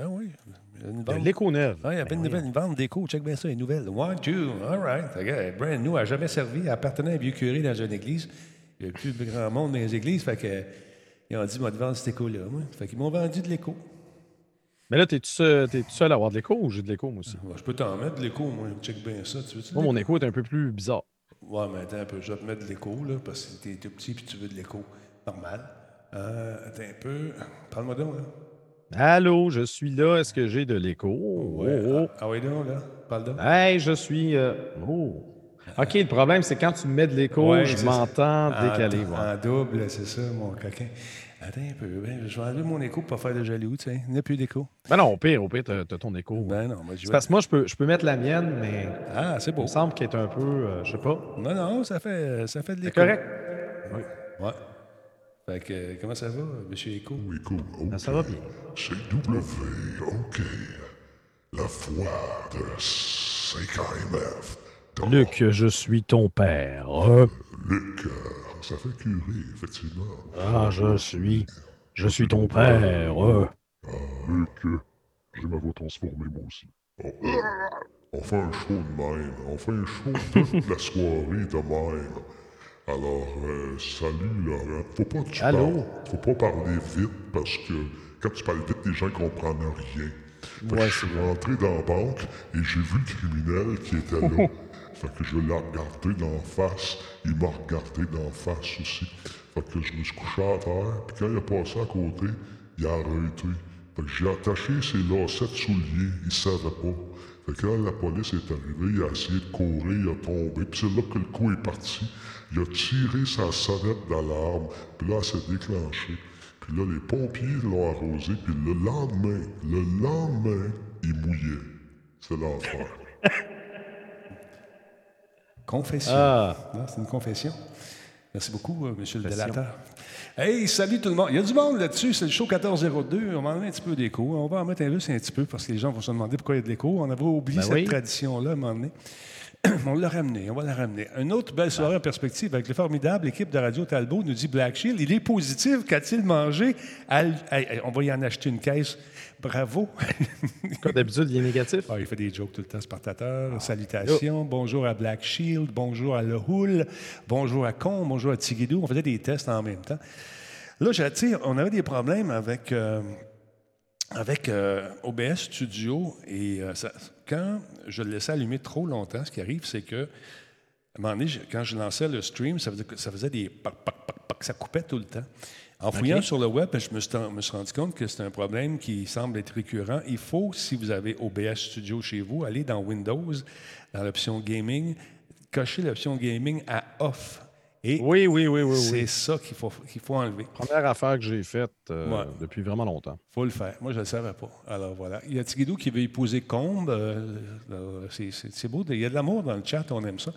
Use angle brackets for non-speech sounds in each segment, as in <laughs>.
Ben oui. Une De l'écho neuf. Ah, il y a Ben une, nouvelle, une vente d'écho. Check bien ça, une nouvelle. One, two, all right. Regarde, brand new, a jamais servi. Elle appartenait à un vieux curé dans une église. Il n'y a plus grand monde dans les églises. Fait que, ils ont dit, moi, de vendre cet écho-là. Fait qu'ils m'ont vendu de l'écho. Mais là, t'es-tu seul, seul à avoir de l'écho ou j'ai de l'écho, moi aussi? Ouais, je peux t'en mettre de l'écho, moi. Check bien ça. Tu veux-tu? Moi, mon écho est un peu plus bizarre. Ouais, mais attends un peu. Je vais te mettre de l'écho, là, parce que t'es tout petit puis tu veux de l'écho. Normal. Euh, attends un peu. Parle-moi donc, là. Allô, je suis là. Est-ce que j'ai de l'écho? Oh, oh. Ah oui, donc, là. Parle donc. Hey, je suis. euh, Oh. OK, le problème, c'est quand tu me mets de l'écho, Ouais, je c'est m'entends En- décalé. En double, c'est ça, mon coquin. Attends un peu. Ben, je vais enlever mon écho pour pas faire de jaloux, tu sais. Il n'y a plus d'écho. Ben non, au pire, au pire, t'as t'as ton écho. Ben non, moi, je C'est vais... parce que moi, je peux, je peux mettre la mienne, mais Ah, c'est il beau. me semble qu'elle est un peu, euh, je sais pas. Non, non, ça fait, ça fait de C'est l'écho. correct? Oui. Ouais. Fait que, comment ça va, monsieur Écho? Écho, ok. Ben, ça va bien. C'est W, ok. La voix de CKMF. Donc, Luc, je suis ton père. Euh, Luc, ça fait curer, effectivement. Ah, je suis. Je suis ton père. euh. Luc, j'ai ma voix transformée, moi aussi. Oh, euh, on fait un show de même. On fait un show toute la soirée de même. Alors, euh, salut, Laurent. Faut pas que tu Allô? parles. Faut pas parler vite parce que quand tu parles vite, les gens comprennent rien. Fait Ouais, que je suis rentré dans la banque et j'ai vu le criminel qui était là. <laughs> fait que je l'ai regardé d'en face. Il m'a regardé d'en face aussi. Fait que je me suis couché à terre. Puis quand il a passé à côté, il a arrêté. Fait que j'ai attaché ses lacets de souliers. Il savait pas. Fait que quand la police est arrivée, il a essayé de courir, il a tombé. Puis c'est là que le coup est parti. Il a tiré sa sonnette d'alarme. Puis là, elle s'est déclenchée. Puis là, les pompiers l'ont arrosé. Puis le lendemain, le lendemain, il mouillait. C'est l'enfer. <laughs> Confession. Ah. Non, c'est une confession. Merci beaucoup, euh, monsieur le délateur. Hey, salut tout le monde. Il y a du monde là-dessus. C'est le show 1402. On va en mettre un petit peu d'écho. On va en mettre un juste un petit peu parce que les gens vont se demander pourquoi il y a de l'écho. On avait oublié Ben cette oui. tradition-là à un moment donné. On l'a ramené, on va la ramener. Une autre belle soirée en perspective avec le formidable équipe de Radio Talbot, nous dit Black Shield. Il est positif. Qu'a-t-il mangé? Al- Hey, hey, on va y en acheter une caisse. Bravo. Comme d'habitude, il est négatif? Ah, il fait des jokes tout le temps, Spartateur. Salutations. Bonjour à Black Shield. Bonjour à Le Hull. Bonjour à Con. Bonjour à Tigidou. On faisait des tests en même temps. Là, j'ai- on avait des problèmes avec, euh, avec euh, OBS Studio. Et euh, ça- quand je le laissais allumer trop longtemps, ce qui arrive, c'est que, à un moment donné, quand je lançais le stream, ça faisait, que- ça faisait des pac, pac, pac, pac, ça coupait tout le temps. En fouillant sur le web, je me suis, me suis rendu compte que c'est un problème qui semble être récurrent. Il faut, si vous avez OBS Studio chez vous, aller dans Windows, dans l'option Gaming, cocher l'option Gaming à Off. Et Oui, oui, oui, oui, c'est oui. ça qu'il faut, qu'il faut enlever. Première affaire que j'ai faite euh, Ouais. depuis vraiment longtemps. faut le faire. Moi, je ne le savais pas. Alors voilà. Il y a Tigidou qui veut épouser Combe. Euh, c'est- beau. Il y a de l'amour dans le chat. On aime ça.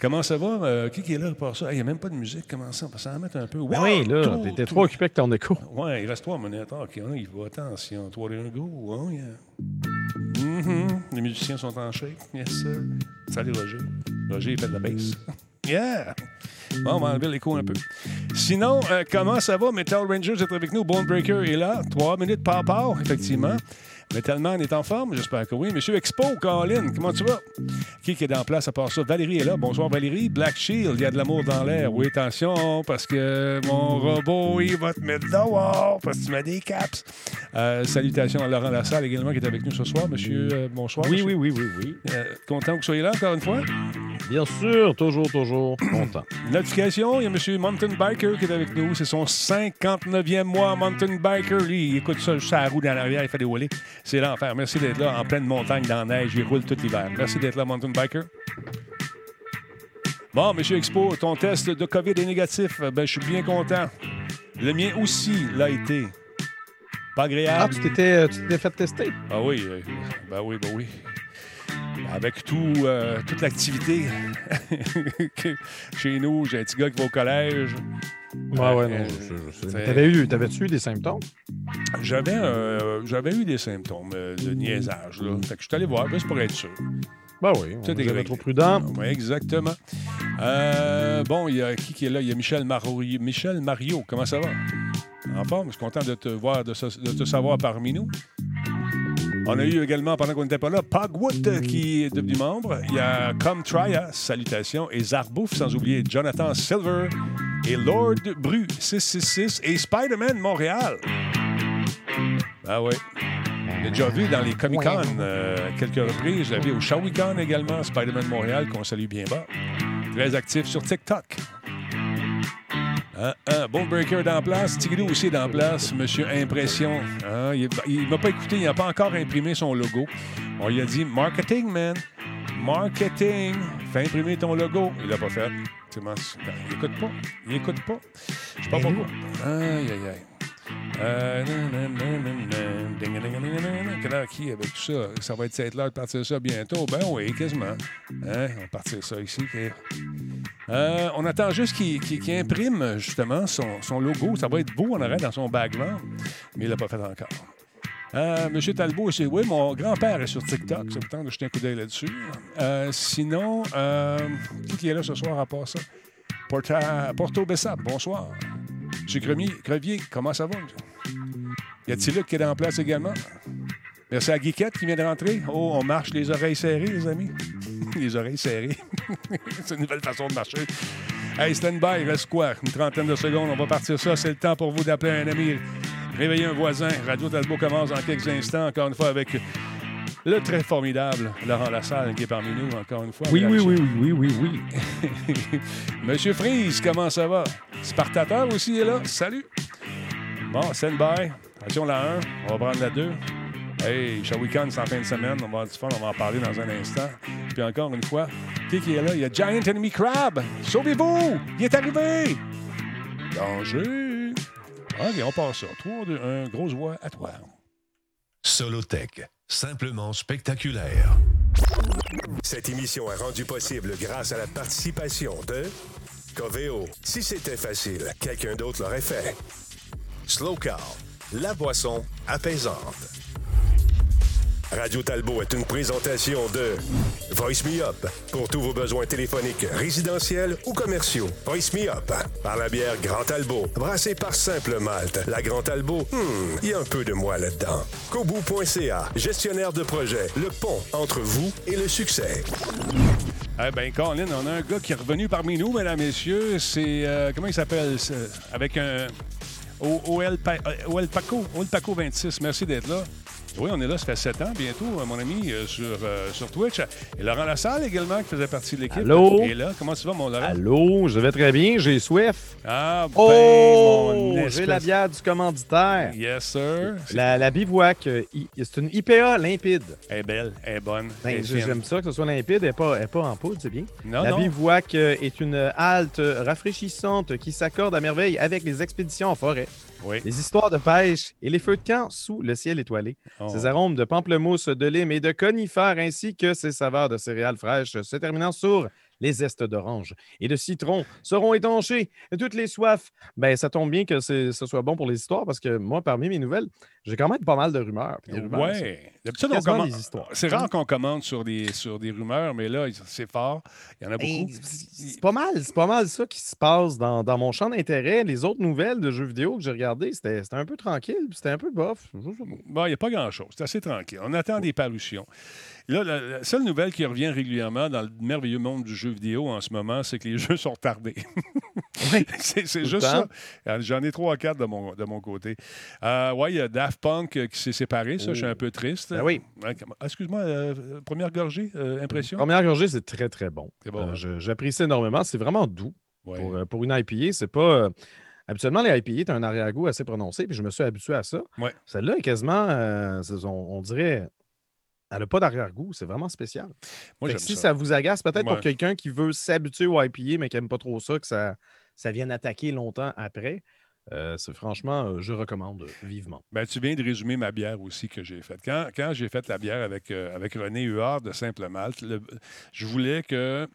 Comment ça va? Euh, qui, qui est là pour ça? Hey, Il n'y a même pas de musique. Comment ça? On va s'en mettre un peu. Ben oui, là, t'étais trop occupé avec ton écho. Ouais, il reste trois minutes. Ah, OK, on y va. Attention. Trois, deux, un, go. Yeah. Les musiciens sont en shake. Yes, sir. Salut, Roger. Roger, il fait de la bass. Yeah! Bon, on va enlever l'écho un peu. Sinon, euh, comment ça va? Metal Rangers est avec nous. Bone Breaker est là. Trois minutes par part, effectivement. Metalman est en forme? J'espère que oui. Monsieur Expo, Colin, comment tu vas? Qui est en place à part ça? Valérie est là. Bonsoir, Valérie. Black Shield, il y a de l'amour dans l'air. Oui, attention, parce que mon robot, il va te mettre dehors parce que tu mets des caps. Euh, salutations à Laurent Lassalle également qui est avec nous ce soir. Monsieur, euh, bonsoir. Oui, monsieur. oui, oui, oui, oui. Euh, content que vous soyez là encore une fois? Bien sûr, toujours, toujours content. Notification, il y a M. Mountain Biker qui est avec nous. C'est son 59e mois Mountain Biker. Lui, il écoute ça, sa roue dans l'arrière, il fait des wheelies. C'est l'enfer. Merci d'être là en pleine montagne, dans la neige. Il roule tout l'hiver. Merci d'être là, Mountain Biker. Bon, M. Expo, ton test de COVID est négatif. Ben, je suis bien content. Le mien aussi l'a été. Pas Ah, agréable. tu t'étais euh, tu t'étais fait tester? Ah oui, euh, ben oui, ben oui. Avec tout, euh, toute l'activité <laughs> chez nous, j'ai un petit gars qui va au collège. Ouais, ouais, non. T'avais eu, t'avais-tu eu des symptômes? J'avais, euh, j'avais eu des symptômes euh, de niaisage. Là. Fait que je suis allé voir, juste pour être sûr. Ben oui, on est trop prudent. Oui, exactement. Euh, bon, il y a qui qui est là? Il y a Michel Mario. Michel Mario, comment ça va? En forme? Je suis content de te voir, de, te savoir parmi nous. On a eu également, pendant qu'on n'était pas là, Pogwood qui est devenu membre. Il y a Come Us, salutations. Et Zarbouf, sans oublier Jonathan Silver et Lord Bru 666 et Spider-Man Montréal. Ah ouais. J'ai déjà vu dans les Comic-Con euh, quelques reprises. Je l'avais au Shawicon également, Spider-Man Montréal, qu'on salue bien bas. Très actif sur TikTok. Un, un bon breaker dans place. Tigidou aussi dans place. Monsieur Impression. Hein, il ne m'a pas écouté. Il n'a pas encore imprimé son logo. On lui a dit Marketing, man. Marketing. Fais imprimer ton logo. Il l'a pas fait. Il n'écoute pas. Il écoute pas. Je sais pas pourquoi. Aïe, aïe, aïe. Euh, qui avec tout ça? Ça va être cette heure de partir ça bientôt? Ben oui, quasiment. Hein? On va partir ça ici. Euh, on attend juste qu'il imprime justement son, logo. Ça va être beau en arrêt dans son background, mais il l'a pas fait encore. Euh, Monsieur Talbot, c'est oui, mon grand-père est sur TikTok. Ça me tente de jeter un coup d'œil là-dessus. Euh, sinon, euh, qui est là ce soir à part ça? Porto Bessap, bonsoir. Monsieur Crevier, comment ça va? Y a-t-il Luc qui est en place également? Merci à Guiquette qui vient de rentrer. Oh, on marche les oreilles serrées, les amis. <laughs> les oreilles serrées. <laughs> C'est une nouvelle façon de marcher. Hey, stand-by, il reste quoi? Une trentaine de secondes, on va partir ça. C'est le temps pour vous d'appeler un ami. Réveiller un voisin. Radio Talbot commence dans quelques instants, encore une fois, avec le très formidable Laurent Lassalle qui est parmi nous, encore une fois. Oui, oui, oui, oui, oui, oui, <laughs> oui. Monsieur Freeze, comment ça va? Spartateur aussi est là. Salut. Bon, stand-by. Attention la 1, on va prendre la 2. Hey, Shawicon, c'est en fin de semaine. On va avoir du fun, on va en parler dans un instant. Puis encore une fois, qui est là? Il y a Giant Enemy Crab. Sauvez-vous! Il est arrivé! Danger! OK, on passe ça. 3, 2, 1, grosse voix à toi. Solotech, simplement spectaculaire. Cette émission est rendue possible grâce à la participation de Coveo. Si c'était facile, quelqu'un d'autre l'aurait fait. Slow Car, la boisson apaisante. Radio Talbot est une présentation de Voice Me Up pour tous vos besoins téléphoniques, résidentiels ou commerciaux. Voice Me Up par la bière Grand Talbot, brassée par Simple Malte. La Grand Talbot, hmm, il y a un peu de moi là-dedans. Kobu.ca, gestionnaire de projet, le pont entre vous et le succès. Eh bien, Colin, on a un gars qui est revenu parmi nous, mesdames, messieurs. C'est. Euh, comment il s'appelle? Avec un. OL, Paco, OL Paco 26. Merci d'être là. Oui, on est là, ça fait sept ans bientôt, euh, mon ami, euh, sur, euh, sur Twitch. Et Laurent Lassalle également, qui faisait partie de l'équipe. Allô? Et là, comment tu vas, mon Laurent? Allô, je vais très bien, j'ai soif. Ah, ben, oh, j'ai la bière du commanditaire. Yes, sir. La, la bivouac, c'est une IPA limpide. Elle est belle, elle est bonne. Ben, J'aime ça que ce soit limpide, elle n'est pas, pas en poudre, c'est bien. Non, la bivouac est une halte rafraîchissante qui s'accorde à merveille avec les expéditions en forêt. Les histoires de pêche et les feux de camp sous le ciel étoilé. Oh. Ces arômes de pamplemousse, de lime et de conifères ainsi que ces saveurs de céréales fraîches se terminant sur les zestes d'orange et de citron seront étanchés. toutes les soifs, ben, ça tombe bien que ce soit bon pour les histoires parce que moi, parmi mes nouvelles, j'ai quand même pas mal de rumeurs. Oui. C'est rare qu'on commente sur des, sur des rumeurs, mais là, c'est fort. Il y en a ben, beaucoup. C'est pas mal. C'est pas mal ça qui se passe dans, dans mon champ d'intérêt. Les autres nouvelles de jeux vidéo que j'ai regardées, c'était un peu tranquille, c'était un peu bof. Bon, il n'y a pas grand-chose. C'est assez tranquille. On attend des parutions. Là, la, seule nouvelle qui revient régulièrement dans le merveilleux monde du jeu vidéo en ce moment, c'est que les <laughs> jeux sont retardés. <laughs> c'est juste ça. Euh, j'en ai trois à quatre de mon, de mon côté. Euh, oui, il y a Daft Punk euh, qui s'est séparé. Ça, je suis un peu triste. Ben oui. Excuse-moi, première gorgée, impression? Première gorgée, c'est très, très bon. bon J'apprécie énormément. C'est vraiment doux. Pour, pour, une IPA, c'est pas. Habituellement, les IPA, tu as un arrière-goût assez prononcé, puis je me suis habitué à ça. Celle-là est quasiment, on, dirait, elle n'a pas d'arrière-goût. C'est vraiment spécial. Moi, si ça. vous agace, peut-être pour quelqu'un qui veut s'habituer au IPA, mais qui n'aime pas trop ça, que ça, ça vienne attaquer longtemps après, euh, c'est franchement, euh, je recommande vivement. Ben, tu viens de résumer ma bière aussi que j'ai faite. Quand, quand j'ai fait la bière avec, euh, avec René Huard de Simple Malte, je voulais que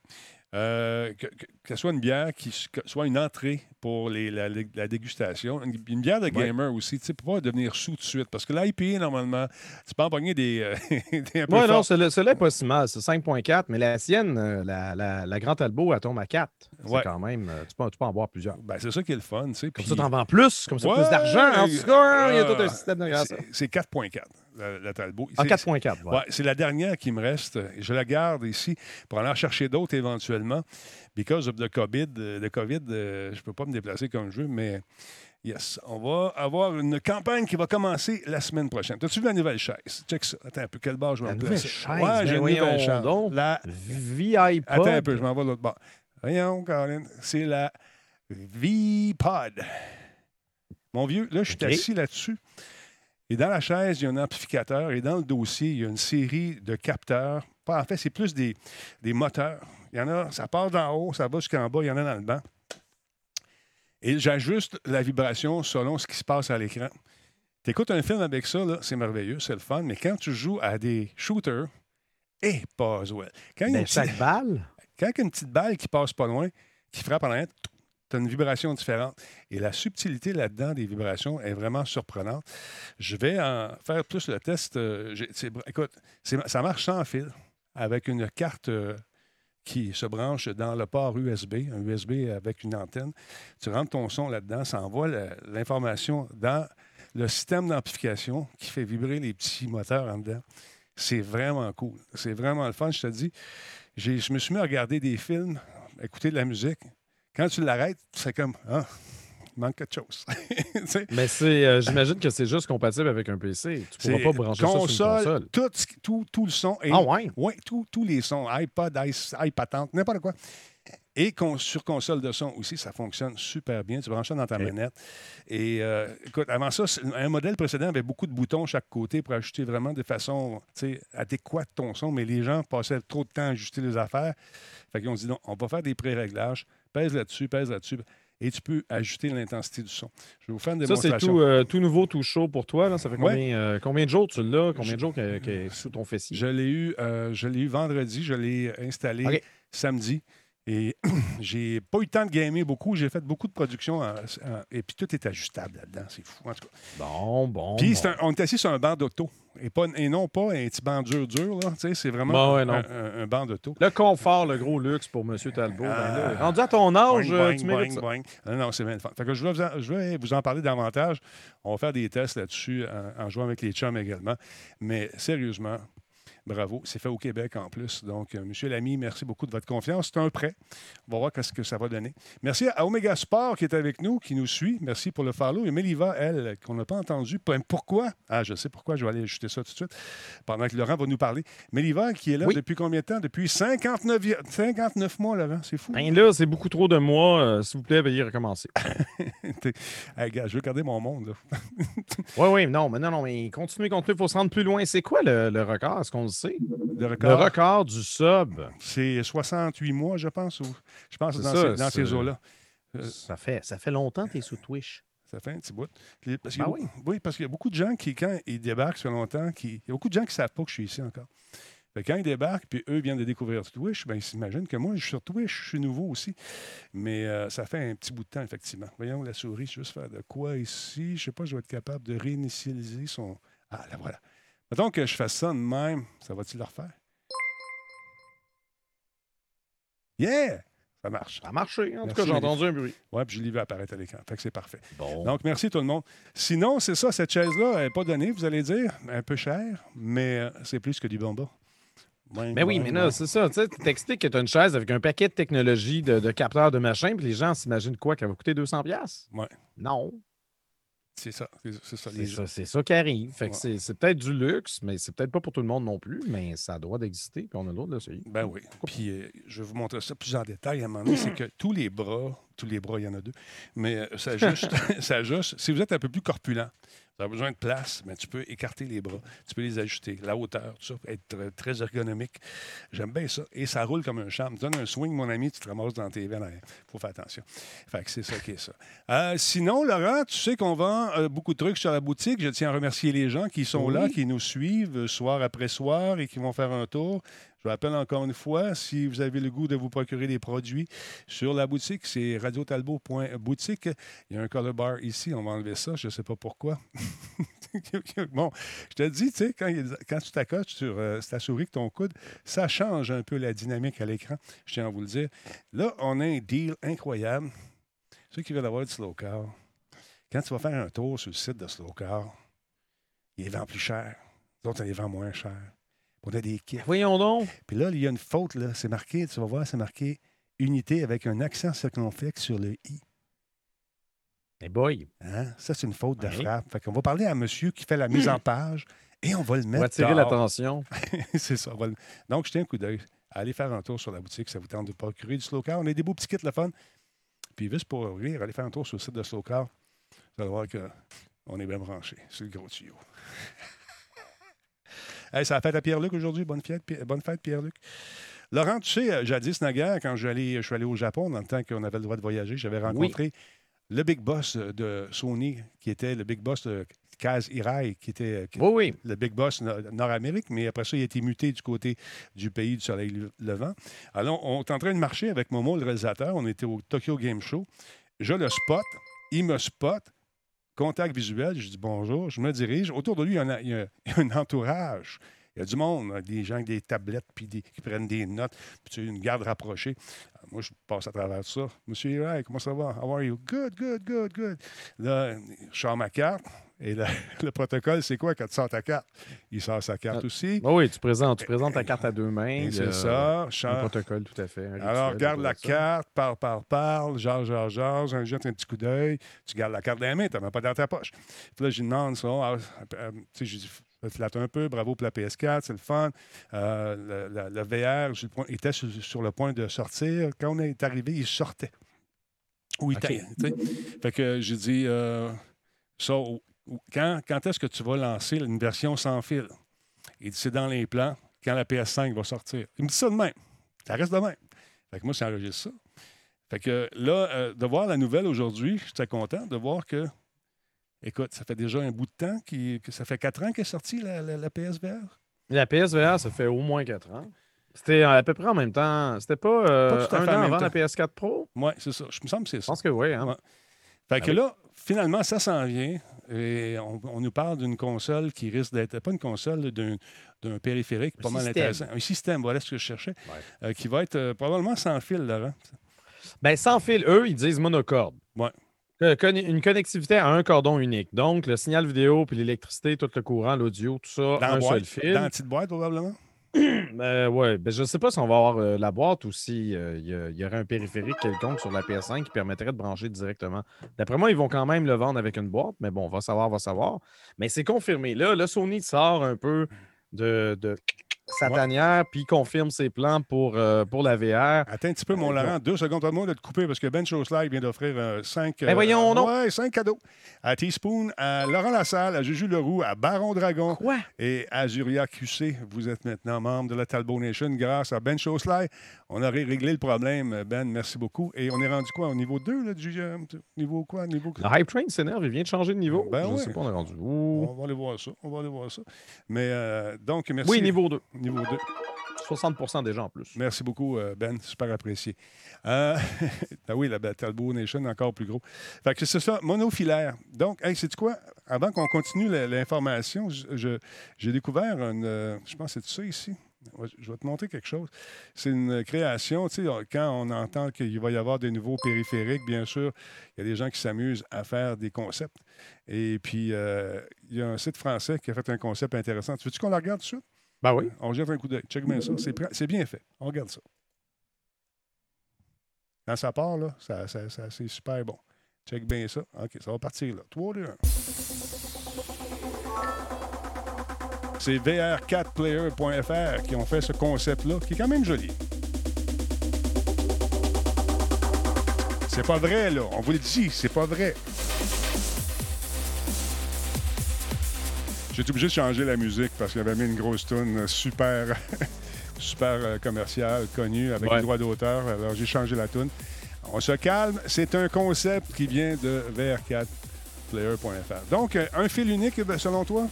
euh, que, ce soit une bière qui soit une entrée pour les, la, dégustation. Une, bière de gamer aussi, tu sais, pour pas devenir sous tout de suite. Parce que l'IPA, normalement, tu peux en pogner des, euh, <laughs> des Oui, non, celle-là n'est pas si mal. C'est 5,4, mais la sienne, euh, la, la, la Grand Albo, elle tombe à 4. C'est quand même, tu peux, tu peux, en boire plusieurs. Ben, c'est ça qui est le fun, tu sais. Comme ça, tu en vends plus, comme ça, plus d'argent. En tout cas, il y a tout un système derrière ça. C'est 4,4. La, Talbot. En 4.4. Ouais. c'est la dernière qui me reste. Je la garde ici pour en chercher d'autres éventuellement. Because of the COVID, le COVID, je ne peux pas me déplacer comme je veux, mais Yes. On va avoir une campagne qui va commencer la semaine prochaine. T'as-tu vu la nouvelle chaise? Check ça. Attends un peu. Quelle barre je vais la nouvelle chaise? Ouais, ben j'ai une nouvelle chaise. La ViPod. Attends un peu, je m'en vais de l'autre bord. Voyons, Colin. C'est la ViPod. Mon vieux, là, je suis assis là-dessus. Et dans la chaise, il y a un amplificateur. Et dans le dossier, il y a une série de capteurs. En fait, c'est plus des, des moteurs. Il y en a, ça part d'en haut, ça va jusqu'en bas, il y en a dans le banc. Et j'ajuste la vibration selon ce qui se passe à l'écran. Tu écoutes un film avec ça, c'est merveilleux, c'est le fun, mais quand tu joues à des shooters, et pas well. Quand il chaque balle? <laughs> Quand il y a une petite balle qui passe pas loin, qui frappe en l'air, as une vibration différente. Et la subtilité là-dedans des vibrations est vraiment surprenante. Je vais en faire plus le test. Euh, écoute, ça marche sans fil avec une carte euh, qui se branche dans le port USB, un USB avec une antenne. Tu rentres ton son là-dedans, ça envoie l'information dans le système d'amplification qui fait vibrer les petits moteurs en dedans. C'est vraiment cool. C'est vraiment le fun, je te dis. Je me suis mis à regarder des films, écouter de la musique. Quand tu l'arrêtes, c'est comme ah, manque quelque chose. <laughs> Mais c'est, euh, j'imagine que c'est juste compatible avec un PC. Tu ne pourras pas brancher console, ça sur une console. Tout, tout, tout le son. ah ouais? Oui, tous les sons. iPod, iPatente, n'importe quoi. Et sur console de son aussi, ça fonctionne super bien. Tu branches ça dans ta manette. Et euh, écoute, avant ça, un modèle précédent avait beaucoup de boutons chaque côté pour ajuster vraiment de façon adéquate ton son, mais les gens passaient trop de temps à ajuster les affaires. Fait qu'ils ont dit non, on va faire des pré-réglages. Pèse là-dessus, pèse là-dessus et tu peux ajuster l'intensité du son. Je vais vous faire une démonstration. Ça, c'est tout, euh, tout, nouveau, tout chaud pour toi. Là. Ça fait combien, euh, combien, de jours tu l'as? Combien de jours qu'il est sous ton fessier? Je l'ai eu, euh, je l'ai eu vendredi. Je l'ai installé samedi. Et <clears throat> j'ai pas eu le temps de gamer beaucoup. J'ai fait beaucoup de production et puis tout est ajustable là-dedans. C'est fou, en tout cas. Bon, bon. Puis on est assis sur un banc d'auto et, pas, et non pas un petit banc dur, dur. C'est vraiment un, banc d'auto. Le confort, le gros luxe pour M. Talbot. Ben là, rendu à ton âge, tu mérites ça. Non, non, c'est bien. Fait que je, vais vous en, je vais vous en parler davantage. On va faire des tests là-dessus en, en jouant avec les chums également. Mais sérieusement, Bravo. C'est fait au Québec en plus. Donc, euh, Monsieur Lamy, merci beaucoup de votre confiance. C'est un prêt. On va voir ce que ça va donner. Merci à Omega Sport qui est avec nous, qui nous suit. Merci pour le follow. Et Méliva, elle, qu'on n'a pas entendu. Pourquoi? Ah, je sais pourquoi. Je vais aller ajouter ça tout de suite pendant que Laurent va nous parler. Méliva, qui est là depuis combien de temps? Depuis 59, 59 mois, Laurent. C'est fou. Ben là, c'est beaucoup trop de mois. Euh, s'il vous plaît, veuillez recommencer. <laughs> hey, gars, je veux garder mon monde. oui, <laughs> oui. Non, mais non, non, mais continuez, continuez. Il faut se rendre plus loin. C'est quoi le, le record? Est-ce qu'on le record. du sub. C'est 68 mois, je pense. Ou, je pense dans, dans ces eaux-là. Euh, ça, fait, ça fait longtemps que tu es sous Twitch. Ça fait un petit bout. Parce ben oui. oui. parce qu'il y a beaucoup de gens qui, quand ils débarquent, ça fait longtemps, qui, il y a beaucoup de gens qui ne savent pas que je suis ici encore. quand ils débarquent, puis eux viennent de découvrir Twitch, ben, ils s'imaginent que moi, je suis sur Twitch, je suis nouveau aussi. Mais euh, ça fait un petit bout de temps, effectivement. Voyons la souris, juste faire de quoi ici? Je ne sais pas, je vais être capable de réinitialiser son. Ah, là, voilà. Mettons que je fasse ça de même, ça va-t-il le refaire? Yeah! Ça marche. Ça a marché. En tout cas, j'ai entendu un bruit. Oui, puis je l'ai vu apparaître à l'écran. Fait que c'est parfait. Donc, merci tout le monde. Sinon, c'est ça, cette chaise-là, elle n'est pas donnée, vous allez dire. Un peu cher, mais euh, c'est plus que du bonbon. mais oui, mais là, c'est ça. Tu t'expliques que tu as une chaise avec un paquet de technologies, de, de capteurs de machin, puis les gens s'imaginent quoi? Qu'elle va coûter 200$? Oui. Non. C'est ça. C'est ça, c'est ça, qui arrive. c'est peut-être du luxe, mais c'est peut-être pas pour tout le monde non plus, mais ça a droit d'exister, puis on a le droit de l'essayer. Ben oui. Puis euh, je vais vous montrer ça plus en détail à un moment donné. c'est <clears throat> que tous les bras, tous les bras, il y en a deux, mais euh, ça juste, ça. Si vous êtes un peu plus corpulent, tu as besoin de place, mais tu peux écarter les bras, tu peux les ajuster, la hauteur, tout ça, être très ergonomique. J'aime bien ça. Et ça roule comme un charme. Tu donnes un swing, mon ami, tu te ramasses dans tes veines. Il faut faire attention. Fait que c'est ça qui est ça. Euh, sinon, Laurent, tu sais qu'on vend euh, beaucoup de trucs sur la boutique. Je tiens à remercier les gens qui sont là, qui nous suivent soir après soir et qui vont faire un tour. Je rappelle encore une fois, si vous avez le goût de vous procurer des produits sur la boutique, c'est radiotalbot.boutique. Il y a un color bar ici, on va enlever ça, je ne sais pas pourquoi. <laughs> bon, je te dis, tu sais, quand, tu t'accotes sur euh, ta souris avec ton coude, ça change un peu la dynamique à l'écran, je tiens à vous le dire. Là, on a un deal incroyable. Ceux qui veulent avoir du slow car, quand tu vas faire un tour sur le site de slow car, il vend plus cher. D'autres, ça les vend moins cher. On a des kits. Voyons donc. Puis là, il y a une faute, là. C'est marqué, tu vas voir, c'est marqué unité avec un accent circonflexe sur le I. Eh boy. Hein? Ça, c'est une faute de frappe. Fait qu'on va parler à un monsieur qui fait la mise en page et on va le mettre. On va attirer l'attention. <laughs> c'est ça. Donc, jetez un coup d'œil. Allez faire un tour sur la boutique, ça vous tente de procurer du slow car. On a des beaux petits kits, le fun. Puis, juste pour rire, allez faire un tour sur le site de slow car. Vous allez voir qu'on est bien branché. C'est le gros tuyau. <laughs> hey, ça a fait à Pierre-Luc aujourd'hui. Bonne fête, bonne fête Pierre-Luc. Laurent, tu sais, euh, jadis naguère, quand je suis, allé, au Japon, dans le temps qu'on avait le droit de voyager, j'avais rencontré le big boss de Sony, qui était le big boss de Kaz Hirai, qui était le big boss nord-amérique, mais après ça, il a été muté du côté du pays du soleil levant. Alors, on est en train de marcher avec Momo, le réalisateur. On était au Tokyo Game Show. Je le spot, il me spot, contact visuel, je dis bonjour, je me dirige. Autour de lui, il y <laughs> a un entourage il y a du monde, des gens avec des tablettes puis qui prennent des notes, puis tu as une garde rapprochée. Euh, moi, je passe à travers ça. Monsieur Hirai, comment ça va? How are you? Good, good, good, good. Là, je sors ma carte. Et <laughs> le, protocole, c'est quoi? Quand tu sors ta carte? Il sort sa carte ah, aussi. oui, tu présentes, tu présentes ta carte à deux mains. C'est ça. Un protocole, tout à fait. Alors, regarde la carte, parle, parle, parle, genre, genre, genre, jette un petit coup d'œil. Tu gardes la carte dans la main, tu n'as même pas dans ta poche. Puis là, je demande ça. Ah, euh, tu sais, je dis, flatte un peu. Bravo pour la PS4, c'est le fun. Euh, le, VR était sur, le point de sortir. Quand on est arrivé, il sortait. Ou il était. Fait que j'ai dit, euh, quand, quand est-ce que tu vas lancer une version sans fil? Il dit, c'est dans les plans, quand la PS5 va sortir. Il me dit ça de même. Ça reste de même. Fait que moi, c'est enregistre ça. Fait que là, euh, de voir la nouvelle aujourd'hui, j'étais content de voir que Écoute, ça fait déjà un bout de temps, que ça fait quatre ans qu'est sortie la, la, PSVR? La PSVR, ça fait au moins quatre ans. C'était à peu près en même temps. C'était pas, euh, un an avant la PS4 Pro? Oui, c'est ça. Je me semble que c'est ça. Je pense que oui. Hein? Fait que ah là, finalement, ça s'en vient. Et on, nous parle d'une console qui risque d'être, pas une console, d'un périphérique pas mal intéressant. Un système, voilà ce que je cherchais, euh, qui va être euh, probablement sans fil, Laurent. Bien, sans fil, eux, ils disent monocorde. Oui. Une connectivité à un cordon unique. Donc, le signal vidéo, puis l'électricité, tout le courant, l'audio, tout ça, dans un seul fil. Dans la petite boîte, probablement? <clears throat> ben, ouais. Ben, je ne sais pas si on va avoir euh, la boîte ou s'il euh, y, aurait un périphérique quelconque sur la PS5 qui permettrait de brancher directement. D'après moi, ils vont quand même le vendre avec une boîte, mais bon, on va savoir, on va savoir. Mais c'est confirmé. Là, le Sony sort un peu de sa tanière, puis il confirme ses plans pour, euh, pour la VR. Attends un petit peu, mon Laurent. Deux secondes à moi de te couper parce que Ben Live vient d'offrir euh, cinq, ben voyons, euh, ouais, cinq cadeaux. À Teaspoon, à Laurent Lassalle, à Juju Leroux, à Baron Dragon Quoi? et à Zuria QC. Vous êtes maintenant membre de la Talbot Nation grâce à Ben Live. On aurait réglé le problème, Ben. Merci beaucoup. Et on est rendu quoi au niveau 2 là, du niveau quoi? Niveau... Le Hype Train s'énerve, il vient de changer de niveau. Ben Je sais pas, on est rendu où? On va aller voir ça. On va aller voir ça. Mais donc, merci. Oui, niveau 2. Niveau 2. 60 déjà en plus. Merci beaucoup, euh, Ben. Super apprécié. Euh, <laughs> ben oui, la Talbot Nation, encore plus gros. Fait que c'est ça, monofilaire. Donc, hey, c'est quoi? Avant qu'on continue l'information, j'ai découvert une. Euh, je pense que c'est ça ici? Je vais te montrer quelque chose. C'est une création. Tu sais, quand on entend qu'il va y avoir des nouveaux périphériques, bien sûr, il y a des gens qui s'amusent à faire des concepts. Et puis, il y a un site français qui a fait un concept intéressant. Tu veux-tu qu'on la regarde tout de suite? Ben oui. On jette un coup d'œil. Check bien ça. C'est bien fait. On regarde ça. Quand ça part, là, ça, c'est super bon. Check bien ça. OK, ça va partir là. 3, 2, 1. C'est vr4player.fr qui ont fait ce concept-là, qui est quand même joli. C'est pas vrai, là. On vous le dit, c'est pas vrai. J'ai été obligé de changer la musique parce qu'il avait mis une grosse tune super, <laughs> super euh, commerciale, connue, avec les droits d'auteur. Alors, j'ai changé la tune. On se calme. C'est un concept qui vient de vr4player.fr. Donc, euh, un fil unique, ben, selon toi?